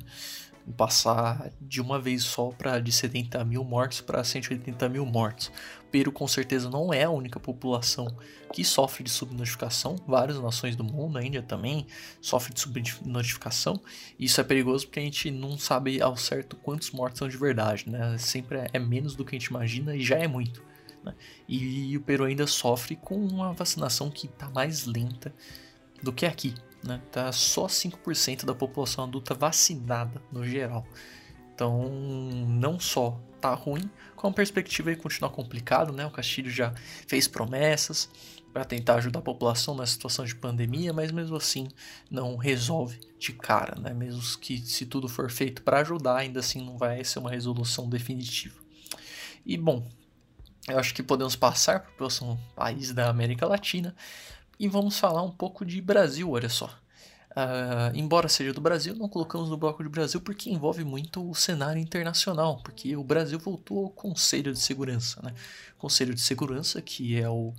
Speaker 2: passar de uma vez só para de 70 mil mortos para 180 mil mortos. Peru com certeza não é a única população que sofre de subnotificação. Várias nações do mundo, a Índia também sofre de subnotificação. Isso é perigoso porque a gente não sabe ao certo quantos mortos são de verdade, né? Sempre é menos do que a gente imagina e já é muito. Né? E o Peru ainda sofre com uma vacinação que está mais lenta do que aqui né? Tá só 5% da população adulta vacinada no geral. Então, não só tá ruim, com perspectiva de continuar complicado, né? O Castilho já fez promessas para tentar ajudar a população na situação de pandemia, mas mesmo assim não resolve de cara, né? Mesmo que se tudo for feito para ajudar, ainda assim não vai ser uma resolução definitiva. E bom, eu acho que podemos passar para o próximo país da América Latina, e vamos falar um pouco de Brasil, olha só. Uh, embora seja do Brasil, não colocamos no bloco de Brasil porque envolve muito o cenário internacional, porque o Brasil voltou ao Conselho de Segurança, né? Conselho de Segurança, que é o,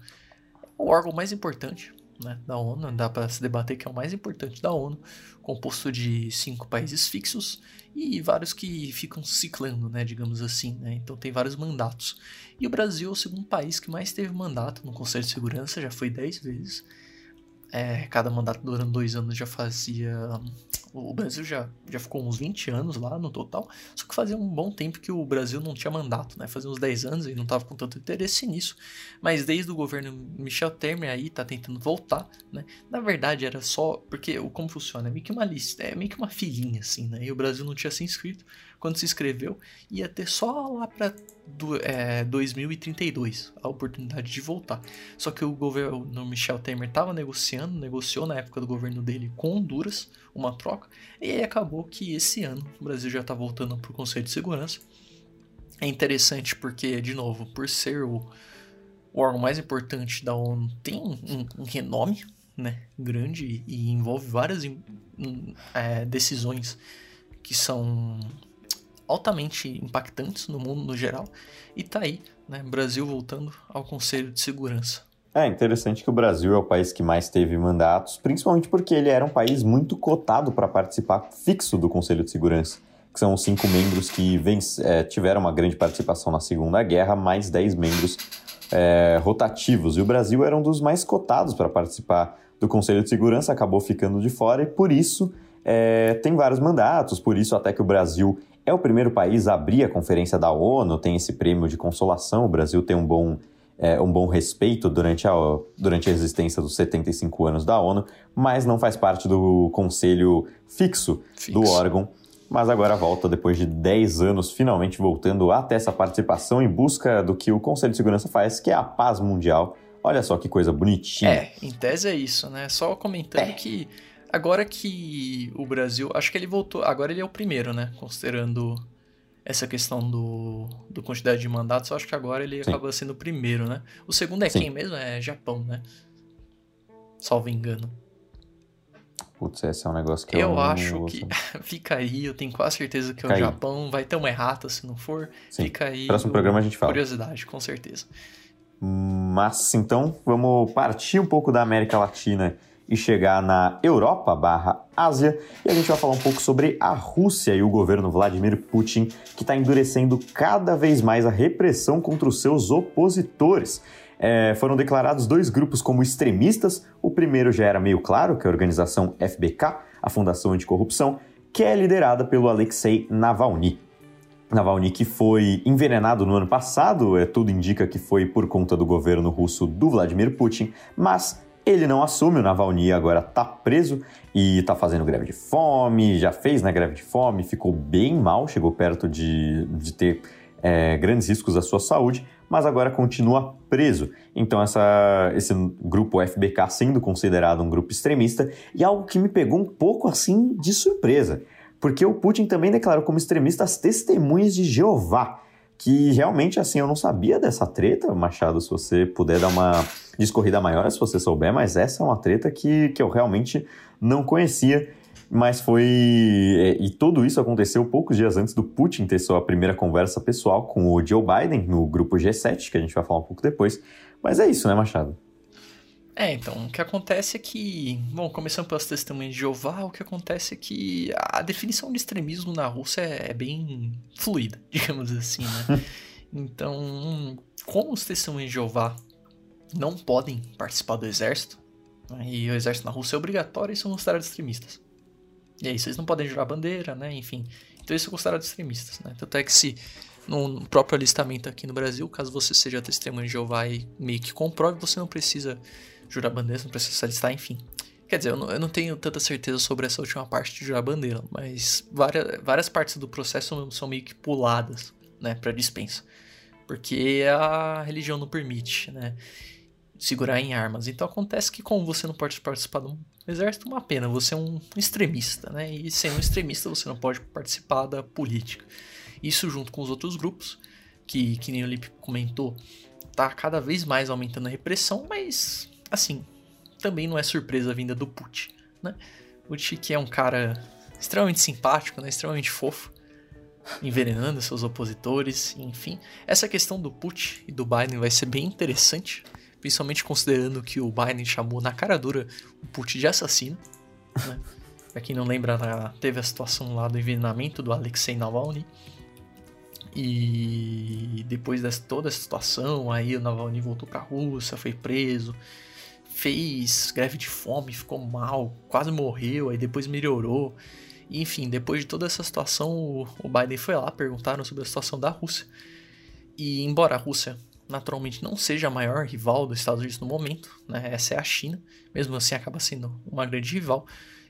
Speaker 2: o órgão mais importante né, da ONU, dá para se debater que é o mais importante da ONU, composto de cinco países fixos e vários que ficam ciclando, né, digamos assim, né, então tem vários mandatos. E o Brasil é o segundo país que mais teve mandato no Conselho de Segurança, já foi dez vezes. É, cada mandato durante dois anos já fazia O Brasil já, já ficou uns 20 anos lá no total, só que fazia um bom tempo que o Brasil não tinha mandato, né? Fazia uns 10 anos e não estava com tanto interesse nisso. Mas desde o governo Michel Temer aí tá tentando voltar, né? Na verdade era só porque como funciona, é meio que uma lista, é meio que uma filhinha assim, né? E o Brasil não tinha se inscrito. Quando se inscreveu, ia ter só lá para é, 2032 a oportunidade de voltar. Só que o governo Michel Temer estava negociando, negociou na época do governo dele com Honduras uma troca, e aí acabou que esse ano o Brasil já está voltando para o Conselho de Segurança. É interessante porque, de novo, por ser o, o órgão mais importante da ONU, tem um, um renome né, grande e envolve várias é, decisões que são altamente impactantes no mundo no geral. E tá aí, né? Brasil voltando ao Conselho de Segurança.
Speaker 1: É interessante que o Brasil é o país que mais teve mandatos, principalmente porque ele era um país muito cotado para participar fixo do Conselho de Segurança, que são os cinco membros que é, tiveram uma grande participação na Segunda Guerra, mais dez membros é, rotativos. E o Brasil era um dos mais cotados para participar do Conselho de Segurança, acabou ficando de fora e por isso é, tem vários mandatos, por isso até que o Brasil é o primeiro país a abrir a conferência da ONU, tem esse prêmio de consolação. O Brasil tem um bom, é, um bom respeito durante a, durante a existência dos 75 anos da ONU, mas não faz parte do conselho fixo, fixo. do órgão. Mas agora volta, depois de 10 anos, finalmente voltando até essa participação em busca do que o Conselho de Segurança faz, que é a paz mundial. Olha só que coisa bonitinha.
Speaker 2: É, em tese é isso, né? Só comentando é. que Agora que o Brasil. Acho que ele voltou. Agora ele é o primeiro, né? Considerando essa questão do, do quantidade de mandatos, eu acho que agora ele Sim. acaba sendo o primeiro, né? O segundo é Sim. quem mesmo? É Japão, né? Salvo engano.
Speaker 1: Putz, esse é um negócio que
Speaker 2: eu, eu acho que *laughs* fica aí, eu tenho quase certeza que é o Japão. Vai ter uma errata se não for. Sim. Fica aí.
Speaker 1: Próximo programa a gente fala.
Speaker 2: Curiosidade, com certeza.
Speaker 1: Mas então, vamos partir um pouco da América Latina e chegar na Europa barra Ásia e a gente vai falar um pouco sobre a Rússia e o governo Vladimir Putin que está endurecendo cada vez mais a repressão contra os seus opositores. É, foram declarados dois grupos como extremistas. O primeiro já era meio claro, que é a organização FBK, a Fundação Anticorrupção, que é liderada pelo Alexei Navalny. Navalny que foi envenenado no ano passado, é, tudo indica que foi por conta do governo russo do Vladimir Putin, mas ele não assume, o Navalny agora está preso e está fazendo greve de fome, já fez na né, greve de fome, ficou bem mal, chegou perto de, de ter é, grandes riscos à sua saúde, mas agora continua preso. Então, essa, esse grupo FBK sendo considerado um grupo extremista, e algo que me pegou um pouco assim de surpresa, porque o Putin também declarou como extremista as testemunhas de Jeová que realmente, assim, eu não sabia dessa treta, Machado, se você puder dar uma discorrida maior, se você souber, mas essa é uma treta que, que eu realmente não conhecia, mas foi... É, e tudo isso aconteceu poucos dias antes do Putin ter sua primeira conversa pessoal com o Joe Biden, no grupo G7, que a gente vai falar um pouco depois, mas é isso, né, Machado?
Speaker 2: É, então, o que acontece é que, bom, começando pelas testemunhas de Jeová, o que acontece é que a definição de extremismo na Rússia é, é bem fluida, *laughs* digamos assim, né? *laughs* então, como os testemunhas de Jeová não podem participar do exército, né, e o exército na Rússia é obrigatório, e são considerados extremistas. E aí, vocês não podem jurar bandeira, né? Enfim, então eles são considerados extremistas, né? Tanto é que se no próprio alistamento aqui no Brasil, caso você seja testemunho de Jeová e meio que comprove, você não precisa jurar bandeira, não precisa se alistar, enfim. Quer dizer, eu não, eu não, tenho tanta certeza sobre essa última parte de jurar bandeira, mas várias, várias partes do processo são meio que puladas, né, para dispensa. Porque a religião não permite, né, segurar em armas. Então acontece que como você não pode participar do exército, uma pena, você é um extremista, né, e sendo um extremista você não pode participar da política. Isso junto com os outros grupos, que, que nem o Lipe comentou, tá cada vez mais aumentando a repressão, mas assim, também não é surpresa a vinda do Putin, né? Putin que é um cara extremamente simpático, né? Extremamente fofo, envenenando seus opositores, enfim. Essa questão do Putin e do Biden vai ser bem interessante, principalmente considerando que o Biden chamou na cara dura o Putin de assassino, né? *laughs* Pra quem não lembra, teve a situação lá do envenenamento do Alexei Navalny. E depois de toda essa situação, aí o Navalny voltou pra Rússia, foi preso fez greve de fome, ficou mal, quase morreu, aí depois melhorou. enfim, depois de toda essa situação, o Biden foi lá, perguntaram sobre a situação da Rússia. E embora a Rússia naturalmente não seja a maior rival dos Estados Unidos no momento, né? Essa é a China, mesmo assim acaba sendo uma grande rival.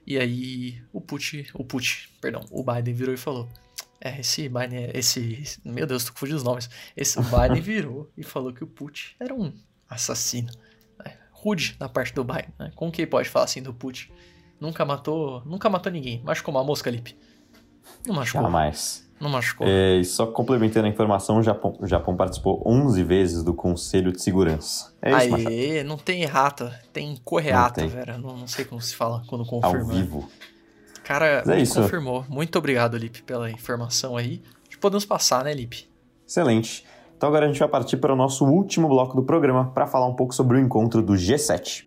Speaker 2: E aí o Putin, o Putin, perdão, o Biden virou e falou: "É, esse Biden, esse, meu Deus, tô confundindo os nomes. Esse *laughs* Biden virou e falou que o Putin era um assassino. Rude na parte do Biden, né? Como que pode falar assim do Putin? Nunca matou, nunca matou ninguém. Machucou uma mosca, Lipe. Não machucou.
Speaker 1: Jamais.
Speaker 2: Não machucou.
Speaker 1: É, e só complementando a informação, o Japão, o Japão participou 11 vezes do Conselho de Segurança. É isso,
Speaker 2: Aê,
Speaker 1: Machado.
Speaker 2: não tem errata, tem correata,
Speaker 1: Não tem.
Speaker 2: velho. Não, não sei como se fala quando
Speaker 1: Ao
Speaker 2: confirma. né?
Speaker 1: vivo.
Speaker 2: Cara,
Speaker 1: Mas é isso.
Speaker 2: confirmou. Muito obrigado, Lipe, pela informação aí. Podemos passar, né, Lipe?
Speaker 1: Excelente. Então agora a gente vai partir para o nosso último bloco do programa para falar um pouco sobre o encontro do G7.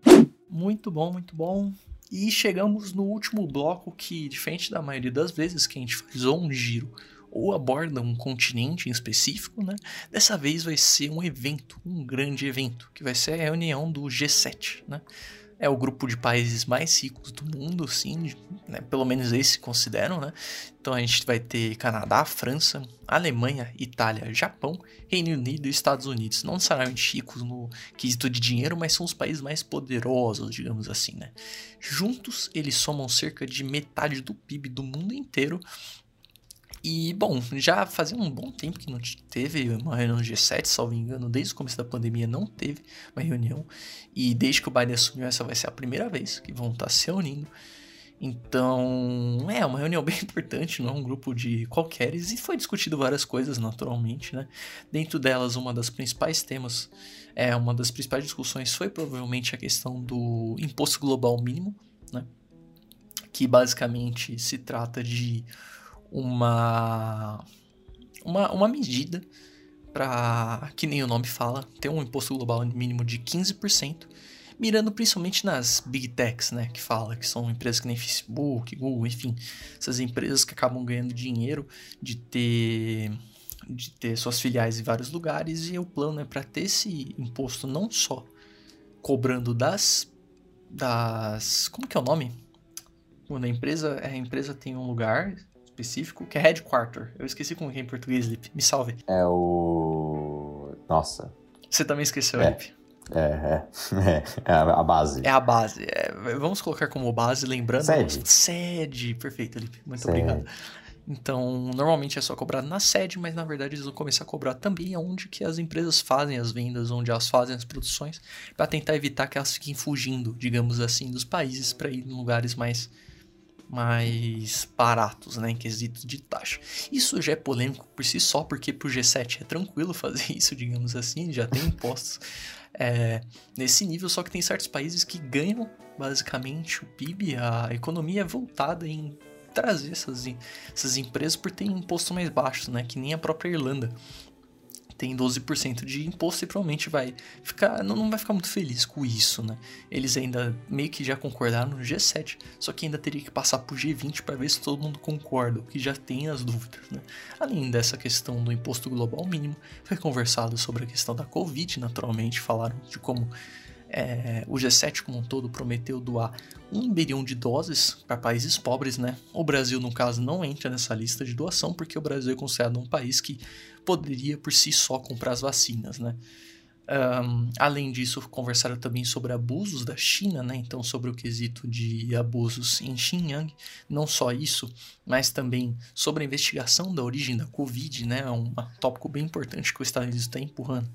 Speaker 2: Muito bom, muito bom. E chegamos no último bloco que, diferente da maioria das vezes que a gente faz ou um giro ou aborda um continente em específico, né? Dessa vez vai ser um evento, um grande evento, que vai ser a reunião do G7, né? É o grupo de países mais ricos do mundo, sim, né? pelo menos eles se consideram, né? Então a gente vai ter Canadá, França, Alemanha, Itália, Japão, Reino Unido e Estados Unidos. Não necessariamente ricos no quesito de dinheiro, mas são os países mais poderosos, digamos assim, né? Juntos, eles somam cerca de metade do PIB do mundo inteiro. E, bom, já fazia um bom tempo que não teve uma reunião do G7, salvo engano, desde o começo da pandemia não teve uma reunião. E desde que o Biden assumiu, essa vai ser a primeira vez que vão estar se reunindo. Então, é uma reunião *laughs* bem importante, não é um grupo de qualqueres, e foi discutido várias coisas, naturalmente, né? Dentro delas, uma das principais temas, é uma das principais discussões foi provavelmente a questão do imposto global mínimo, né? Que basicamente se trata de uma uma, uma medida para, que nem o nome fala, ter um imposto global mínimo de 15%, mirando principalmente nas big techs, né, que fala que são empresas que nem Facebook, Google, enfim, essas empresas que acabam ganhando dinheiro de ter de ter suas filiais em vários lugares e o plano é para ter esse imposto não só cobrando das das como que é o nome? Quando a empresa, a empresa tem um lugar específico que é headquarter. Eu esqueci como é em português, Lip. Me salve.
Speaker 1: É o. Nossa.
Speaker 2: Você também esqueceu,
Speaker 1: É.
Speaker 2: Lip.
Speaker 1: É, é, *laughs* é, é a a base.
Speaker 2: É a base. É, vamos colocar como base, lembrando.
Speaker 1: Sede.
Speaker 2: Sede. Perfeito, Lipe. Muito
Speaker 1: Sede.
Speaker 2: obrigado. Então, normalmente é só cobrado na sede, mas na verdade eles vão começar a cobrar também onde que as empresas fazem as vendas, onde elas fazem as produções, para tentar evitar que elas fiquem fugindo, digamos assim, dos países para ir em lugares mais mais baratos, né, em quesito de taxa. Isso já é polêmico por si só, porque pro G7 é tranquilo fazer *laughs* isso, digamos assim, já tem impostos é, nesse nível, só que tem certos países que ganham basicamente o PIB, a economia é voltada em trazer essas, essas empresas por ter imposto mais baixo, né, que nem a própria Irlanda tem 12% de imposto e provavelmente vai ficar, não, não vai ficar muito feliz com isso, né? Eles ainda meio que já concordaram no G7, só que ainda teria que passar pro G20 para ver se todo mundo concorda, o que já tem as dúvidas, né? Além dessa questão do imposto global mínimo, foi conversado sobre a questão da Covid, naturalmente, falaram de como é, o G7 como um todo prometeu doar um bilhão de doses para países pobres, né? O Brasil, no caso, não entra nessa lista de doação, porque o Brasil é considerado um país que poderia por si só comprar as vacinas, né? Um, além disso, conversaram também sobre abusos da China, né? Então, sobre o quesito de abusos em Xinjiang. Não só isso, mas também sobre a investigação da origem da Covid, né? É um tópico bem importante que o Estados Unidos está empurrando.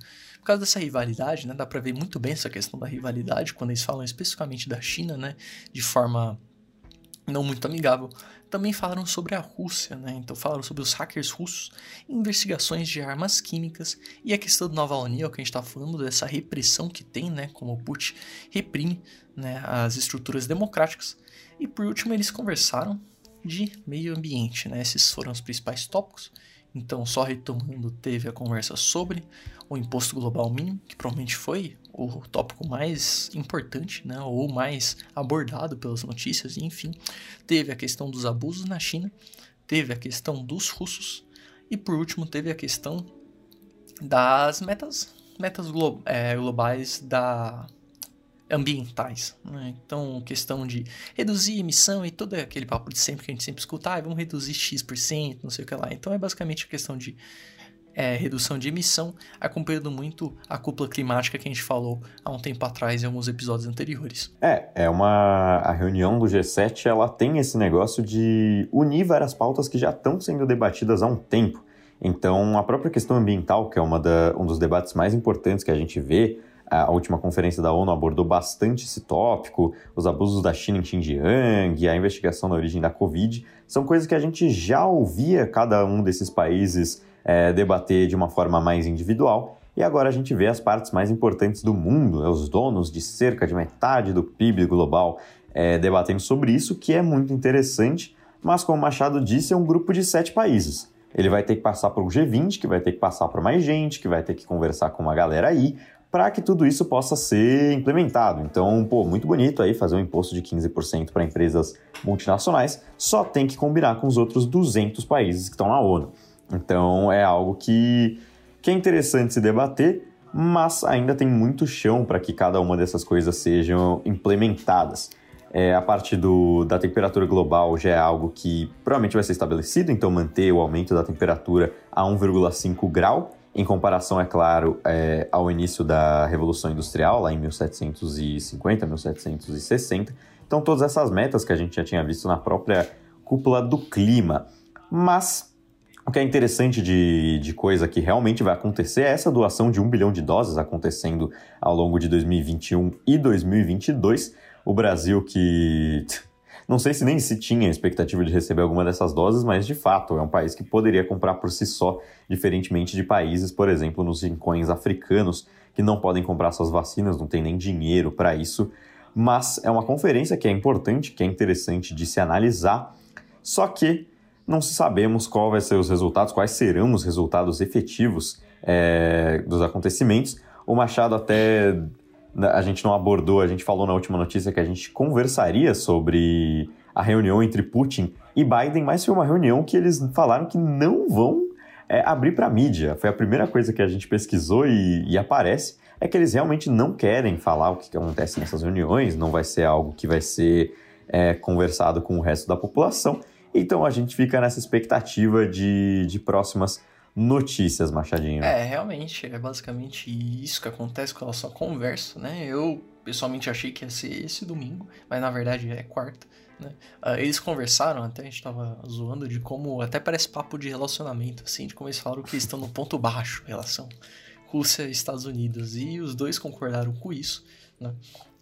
Speaker 2: Por causa dessa rivalidade, né? Dá para ver muito bem essa questão da rivalidade quando eles falam especificamente da China, né? De forma não muito amigável. Também falaram sobre a Rússia, né? Então falaram sobre os hackers russos, investigações de armas químicas e a questão do Nova União, que a gente está falando dessa repressão que tem, né? Como o Putin reprime né, as estruturas democráticas. E por último eles conversaram de meio ambiente, né? Esses foram os principais tópicos. Então, só retomando, teve a conversa sobre o imposto global mínimo, que provavelmente foi o tópico mais importante, né, ou mais abordado pelas notícias, enfim. Teve a questão dos abusos na China, teve a questão dos russos, e por último teve a questão das metas, metas glo é, globais da ambientais. Né? Então, questão de reduzir emissão e todo aquele papo de sempre que a gente sempre escuta, ah, vamos reduzir X%, não sei o que lá. Então, é basicamente a questão de é, redução de emissão, acompanhando muito a cúpula climática que a gente falou há um tempo atrás em alguns episódios anteriores.
Speaker 1: É, é uma a reunião do G7, ela tem esse negócio de unir várias pautas que já estão sendo debatidas há um tempo. Então, a própria questão ambiental, que é uma da, um dos debates mais importantes que a gente vê, a última conferência da ONU abordou bastante esse tópico, os abusos da China em Xinjiang, a investigação da origem da Covid, são coisas que a gente já ouvia cada um desses países é, debater de uma forma mais individual. E agora a gente vê as partes mais importantes do mundo, né, os donos de cerca de metade do PIB global, é, debatendo sobre isso, que é muito interessante. Mas, como o Machado disse, é um grupo de sete países. Ele vai ter que passar por um G20, que vai ter que passar por mais gente, que vai ter que conversar com uma galera aí, para que tudo isso possa ser implementado. Então, pô, muito bonito aí fazer um imposto de 15% para empresas multinacionais, só tem que combinar com os outros 200 países que estão na ONU. Então é algo que, que é interessante se debater, mas ainda tem muito chão para que cada uma dessas coisas sejam implementadas. É, a parte do, da temperatura global já é algo que provavelmente vai ser estabelecido, então manter o aumento da temperatura a 1,5 grau, em comparação, é claro, é, ao início da Revolução Industrial, lá em 1750, 1760. Então, todas essas metas que a gente já tinha visto na própria cúpula do clima. Mas o que é interessante de, de coisa que realmente vai acontecer é essa doação de um bilhão de doses acontecendo ao longo de 2021 e 2022. O Brasil que não sei se nem se tinha expectativa de receber alguma dessas doses, mas de fato é um país que poderia comprar por si só, diferentemente de países, por exemplo, nos rincões africanos, que não podem comprar suas vacinas, não tem nem dinheiro para isso. Mas é uma conferência que é importante, que é interessante de se analisar. Só que não sabemos qual vai ser os resultados, quais serão os resultados efetivos é, dos acontecimentos. O Machado até a gente não abordou, a gente falou na última notícia que a gente conversaria sobre a reunião entre Putin e Biden, mas foi uma reunião que eles falaram que não vão é, abrir para mídia. Foi a primeira coisa que a gente pesquisou e, e, aparece é que eles realmente não querem falar o que acontece nessas reuniões, não vai ser algo que vai ser é, conversado com o resto da população. Então a gente fica nessa expectativa de, de próximas notícias, Machadinho.
Speaker 2: É, realmente, é basicamente isso que acontece com a sua conversa, né? Eu pessoalmente achei que ia ser esse domingo, mas na verdade é quarta. Né? Uh, eles conversaram, até a gente tava zoando de como até parece papo de relacionamento, assim, de como eles falaram que estão no ponto baixo relação Rússia e Estados Unidos, e os dois concordaram com isso, né?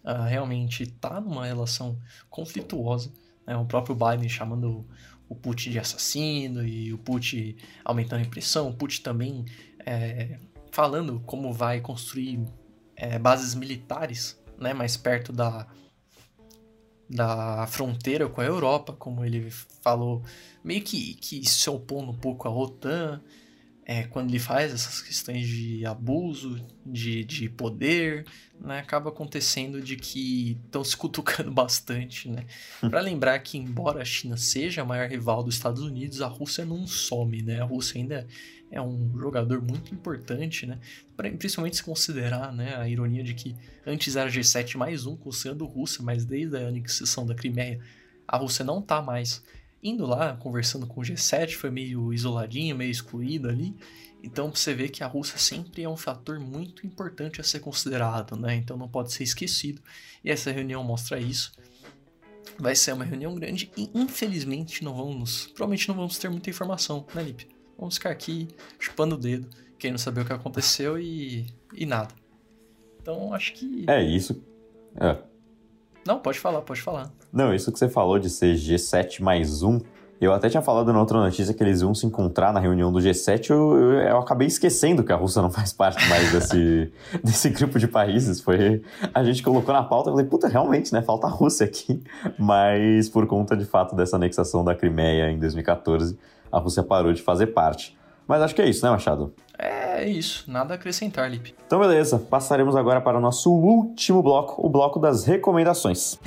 Speaker 2: Uh, realmente tá numa relação conflituosa, né? O próprio Biden chamando o Putin de assassino e o Putin aumentando a repressão, o Putin também é, falando como vai construir é, bases militares né, mais perto da, da fronteira com a Europa, como ele falou, meio que, que se opondo um pouco à OTAN, é, quando ele faz essas questões de abuso, de, de poder, né, acaba acontecendo de que estão se cutucando *laughs* bastante, né? Hum. Para lembrar que embora a China seja a maior rival dos Estados Unidos, a Rússia não some, né? A Rússia ainda é um jogador muito importante, né? Principalmente se considerar, né, a ironia de que antes era G7 mais um, considerando Rússia, mas desde a anexação da Crimeia, a Rússia não tá mais indo lá, conversando com o G7, foi meio isoladinho, meio excluído ali. Então você vê que a Rússia sempre é um fator muito importante a ser considerado, né? Então não pode ser esquecido. E essa reunião mostra isso. Vai ser uma reunião grande e infelizmente não vamos, provavelmente não vamos ter muita informação, né, Lipe? Vamos ficar aqui chupando o dedo, querendo saber o que aconteceu e, e nada. Então acho que.
Speaker 1: É isso. É.
Speaker 2: Não, pode falar, pode falar.
Speaker 1: Não, isso que você falou de ser G7 mais um, eu até tinha falado na outra notícia que eles iam se encontrar na reunião do G7, eu, eu, eu acabei esquecendo que a Rússia não faz parte mais desse, *laughs* desse grupo de países. Foi A gente colocou na pauta, eu falei, puta, realmente, né? Falta a Rússia aqui. *laughs* Mas por conta de fato dessa anexação da Crimeia em 2014, a Rússia parou de fazer parte. Mas acho que é isso, né, Machado?
Speaker 2: É isso, nada a acrescentar, Lipe.
Speaker 1: Então, beleza, passaremos agora para o nosso último bloco, o bloco das recomendações.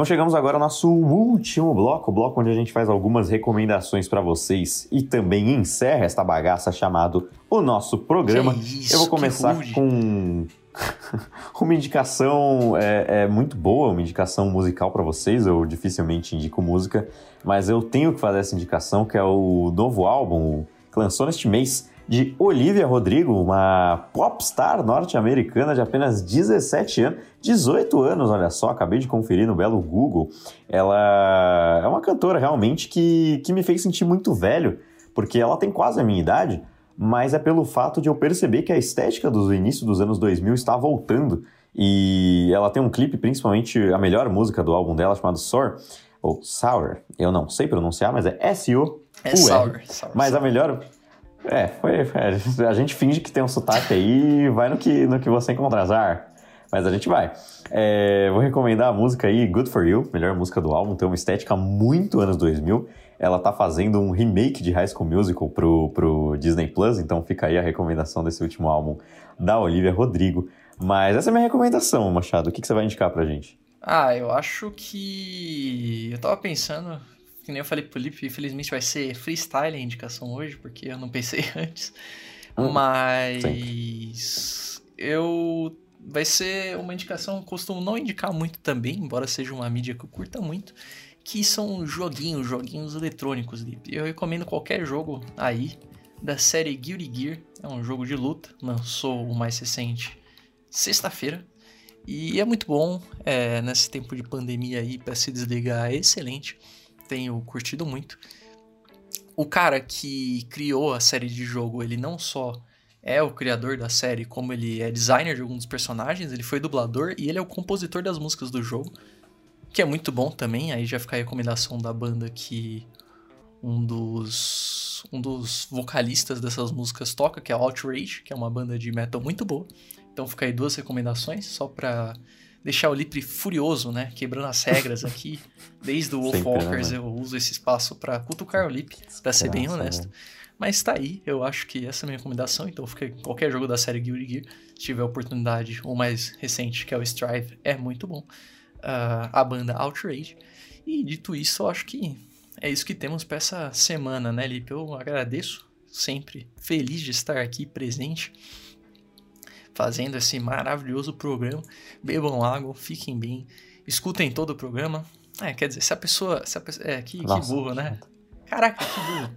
Speaker 1: Então chegamos agora ao nosso último bloco, o bloco onde a gente faz algumas recomendações para vocês e também encerra esta bagaça chamado o nosso programa.
Speaker 2: Isso,
Speaker 1: Eu vou começar com *laughs* uma indicação é, é, muito boa, uma indicação musical para vocês. Eu dificilmente indico música, mas eu tenho que fazer essa indicação, que é o novo álbum que lançou neste mês de Olivia Rodrigo, uma popstar norte-americana de apenas 17 anos, 18 anos, olha só, acabei de conferir no belo Google. Ela é uma cantora realmente que, que me fez sentir muito velho, porque ela tem quase a minha idade, mas é pelo fato de eu perceber que a estética do início dos anos 2000 está voltando. E ela tem um clipe, principalmente a melhor música do álbum dela, chamado Sour, ou Sour, eu não sei pronunciar, mas é S-O-U-R. É sour, sour, Mas a melhor, é, foi, foi, A gente finge que tem um sotaque aí vai no que, no que você encontrar, Zar. Mas a gente vai. É, vou recomendar a música aí, Good For You, melhor música do álbum, tem uma estética muito anos 2000. Ela tá fazendo um remake de High School Musical pro, pro Disney Plus, então fica aí a recomendação desse último álbum da Olivia Rodrigo. Mas essa é a minha recomendação, Machado. O que, que você vai indicar pra gente?
Speaker 2: Ah, eu acho que. Eu tava pensando, que nem eu falei pro Lipe, infelizmente vai ser freestyle a indicação hoje, porque eu não pensei *laughs* antes. Hum, Mas sim. eu vai ser uma indicação, costumo não indicar muito também, embora seja uma mídia que eu curta muito, que são joguinhos, joguinhos eletrônicos, Lipe. Eu recomendo qualquer jogo aí da série Guilty Gear, é um jogo de luta, lançou o mais recente sexta-feira. E é muito bom, é, nesse tempo de pandemia aí, para se desligar, é excelente tenho curtido muito. O cara que criou a série de jogo, ele não só é o criador da série, como ele é designer de alguns dos personagens, ele foi dublador e ele é o compositor das músicas do jogo, que é muito bom também. Aí já fica a recomendação da banda que um dos um dos vocalistas dessas músicas toca, que é Outrage, que é uma banda de metal muito boa. Então fica aí duas recomendações só para deixar o Lipre furioso, né? Quebrando as regras aqui. *laughs* Desde o Wolfwalkers né, eu uso esse espaço para cutucar o Lip, pra ser bem honesto. Né? Mas tá aí, eu acho que essa é a minha recomendação, então fica qualquer jogo da série Guilty Gear, se tiver oportunidade, o mais recente, que é o Strive, é muito bom. Uh, a banda Outrage. E dito isso, eu acho que é isso que temos para essa semana, né, Lipe? Eu agradeço, sempre feliz de estar aqui presente fazendo esse maravilhoso programa. Bebam água, fiquem bem, escutem todo o programa. É, quer dizer, se a pessoa. Se a pessoa é, que, que burro, né? Caraca, que burro.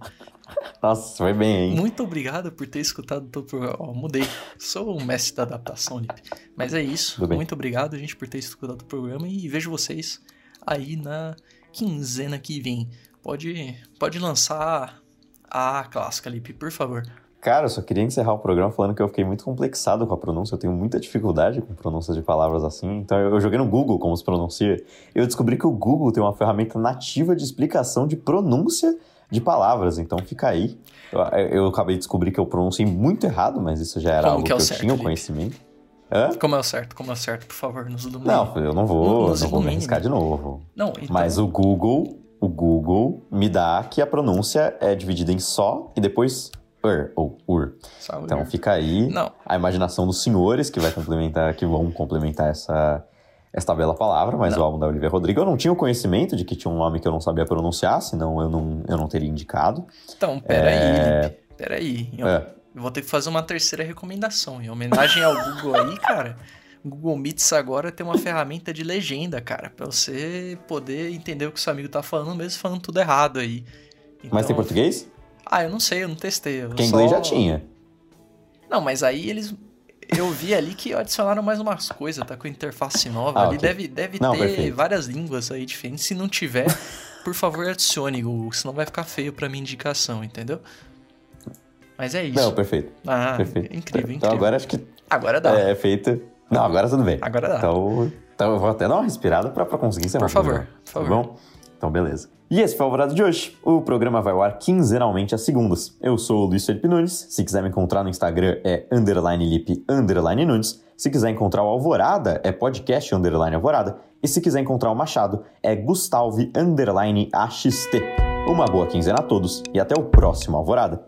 Speaker 1: Nossa, foi bem, hein?
Speaker 2: Muito obrigado por ter escutado todo o programa. Ó, mudei. Sou o mestre da adaptação, Lipe. Mas é isso. Muito obrigado, gente, por ter escutado o programa e vejo vocês aí na quinzena que vem. Pode, pode lançar a clássica, Lipe, por favor.
Speaker 1: Cara, eu só queria encerrar o programa falando que eu fiquei muito complexado com a pronúncia. Eu tenho muita dificuldade com pronúncia de palavras assim. Então eu joguei no Google como se pronuncia. Eu descobri que o Google tem uma ferramenta nativa de explicação de pronúncia de palavras. Então fica aí. Eu, eu acabei de descobrir que eu pronunciei muito errado, mas isso já era como algo que, é que eu certo, tinha o conhecimento.
Speaker 2: Hã? Como é o certo? Como é o certo, por favor, nos ilumine.
Speaker 1: Não, eu não vou, nos não vou me arriscar de novo. Não, então... Mas o Google, o Google me dá que a pronúncia é dividida em só e depois ur ou ur. Saúde. Então fica aí Não. a imaginação dos senhores que vai complementar, que vão complementar essa bela palavra, mas não. o álbum da Olivia Rodrigo eu não tinha o conhecimento de que tinha um nome que eu não sabia pronunciar, senão eu não, eu não teria indicado.
Speaker 2: Então, peraí, é... peraí. Eu, é. vou ter que fazer uma terceira recomendação. Em homenagem ao Google aí, cara, o Google Meets agora tem uma ferramenta de legenda, cara, para você poder entender o que seu amigo tá falando, mesmo falando tudo errado aí.
Speaker 1: Então, mas tem português?
Speaker 2: Ah, eu não sei, eu não testei. Eu
Speaker 1: Porque só... inglês já tinha.
Speaker 2: Não, mas aí eles. Eu vi ali que adicionaram mais umas coisas, tá com interface nova. Ah, ali okay. deve, deve não, ter perfeito. várias línguas aí diferentes. Se não tiver, por favor, adicione, Google, senão vai ficar feio pra minha indicação, entendeu? Mas é isso.
Speaker 1: Não, perfeito.
Speaker 2: Ah,
Speaker 1: perfeito.
Speaker 2: incrível, incrível.
Speaker 1: Então agora acho que.
Speaker 2: Agora dá.
Speaker 1: É feito. Não, agora tudo bem.
Speaker 2: Agora dá.
Speaker 1: Então, então eu vou até dar uma respirada pra, pra conseguir encerrar.
Speaker 2: Por favor, por favor.
Speaker 1: Tá bom? Então, beleza. E esse foi o Alvorada de hoje. O programa vai ao ar quinzenalmente às segundas. Eu sou o Luiz Felipe Nunes. Se quiser me encontrar no Instagram é underline lip underline Nunes. Se quiser encontrar o Alvorada é podcast underline Alvorada. E se quiser encontrar o Machado é Gustavе underline AXT. Uma boa quinzena a todos e até o próximo Alvorada.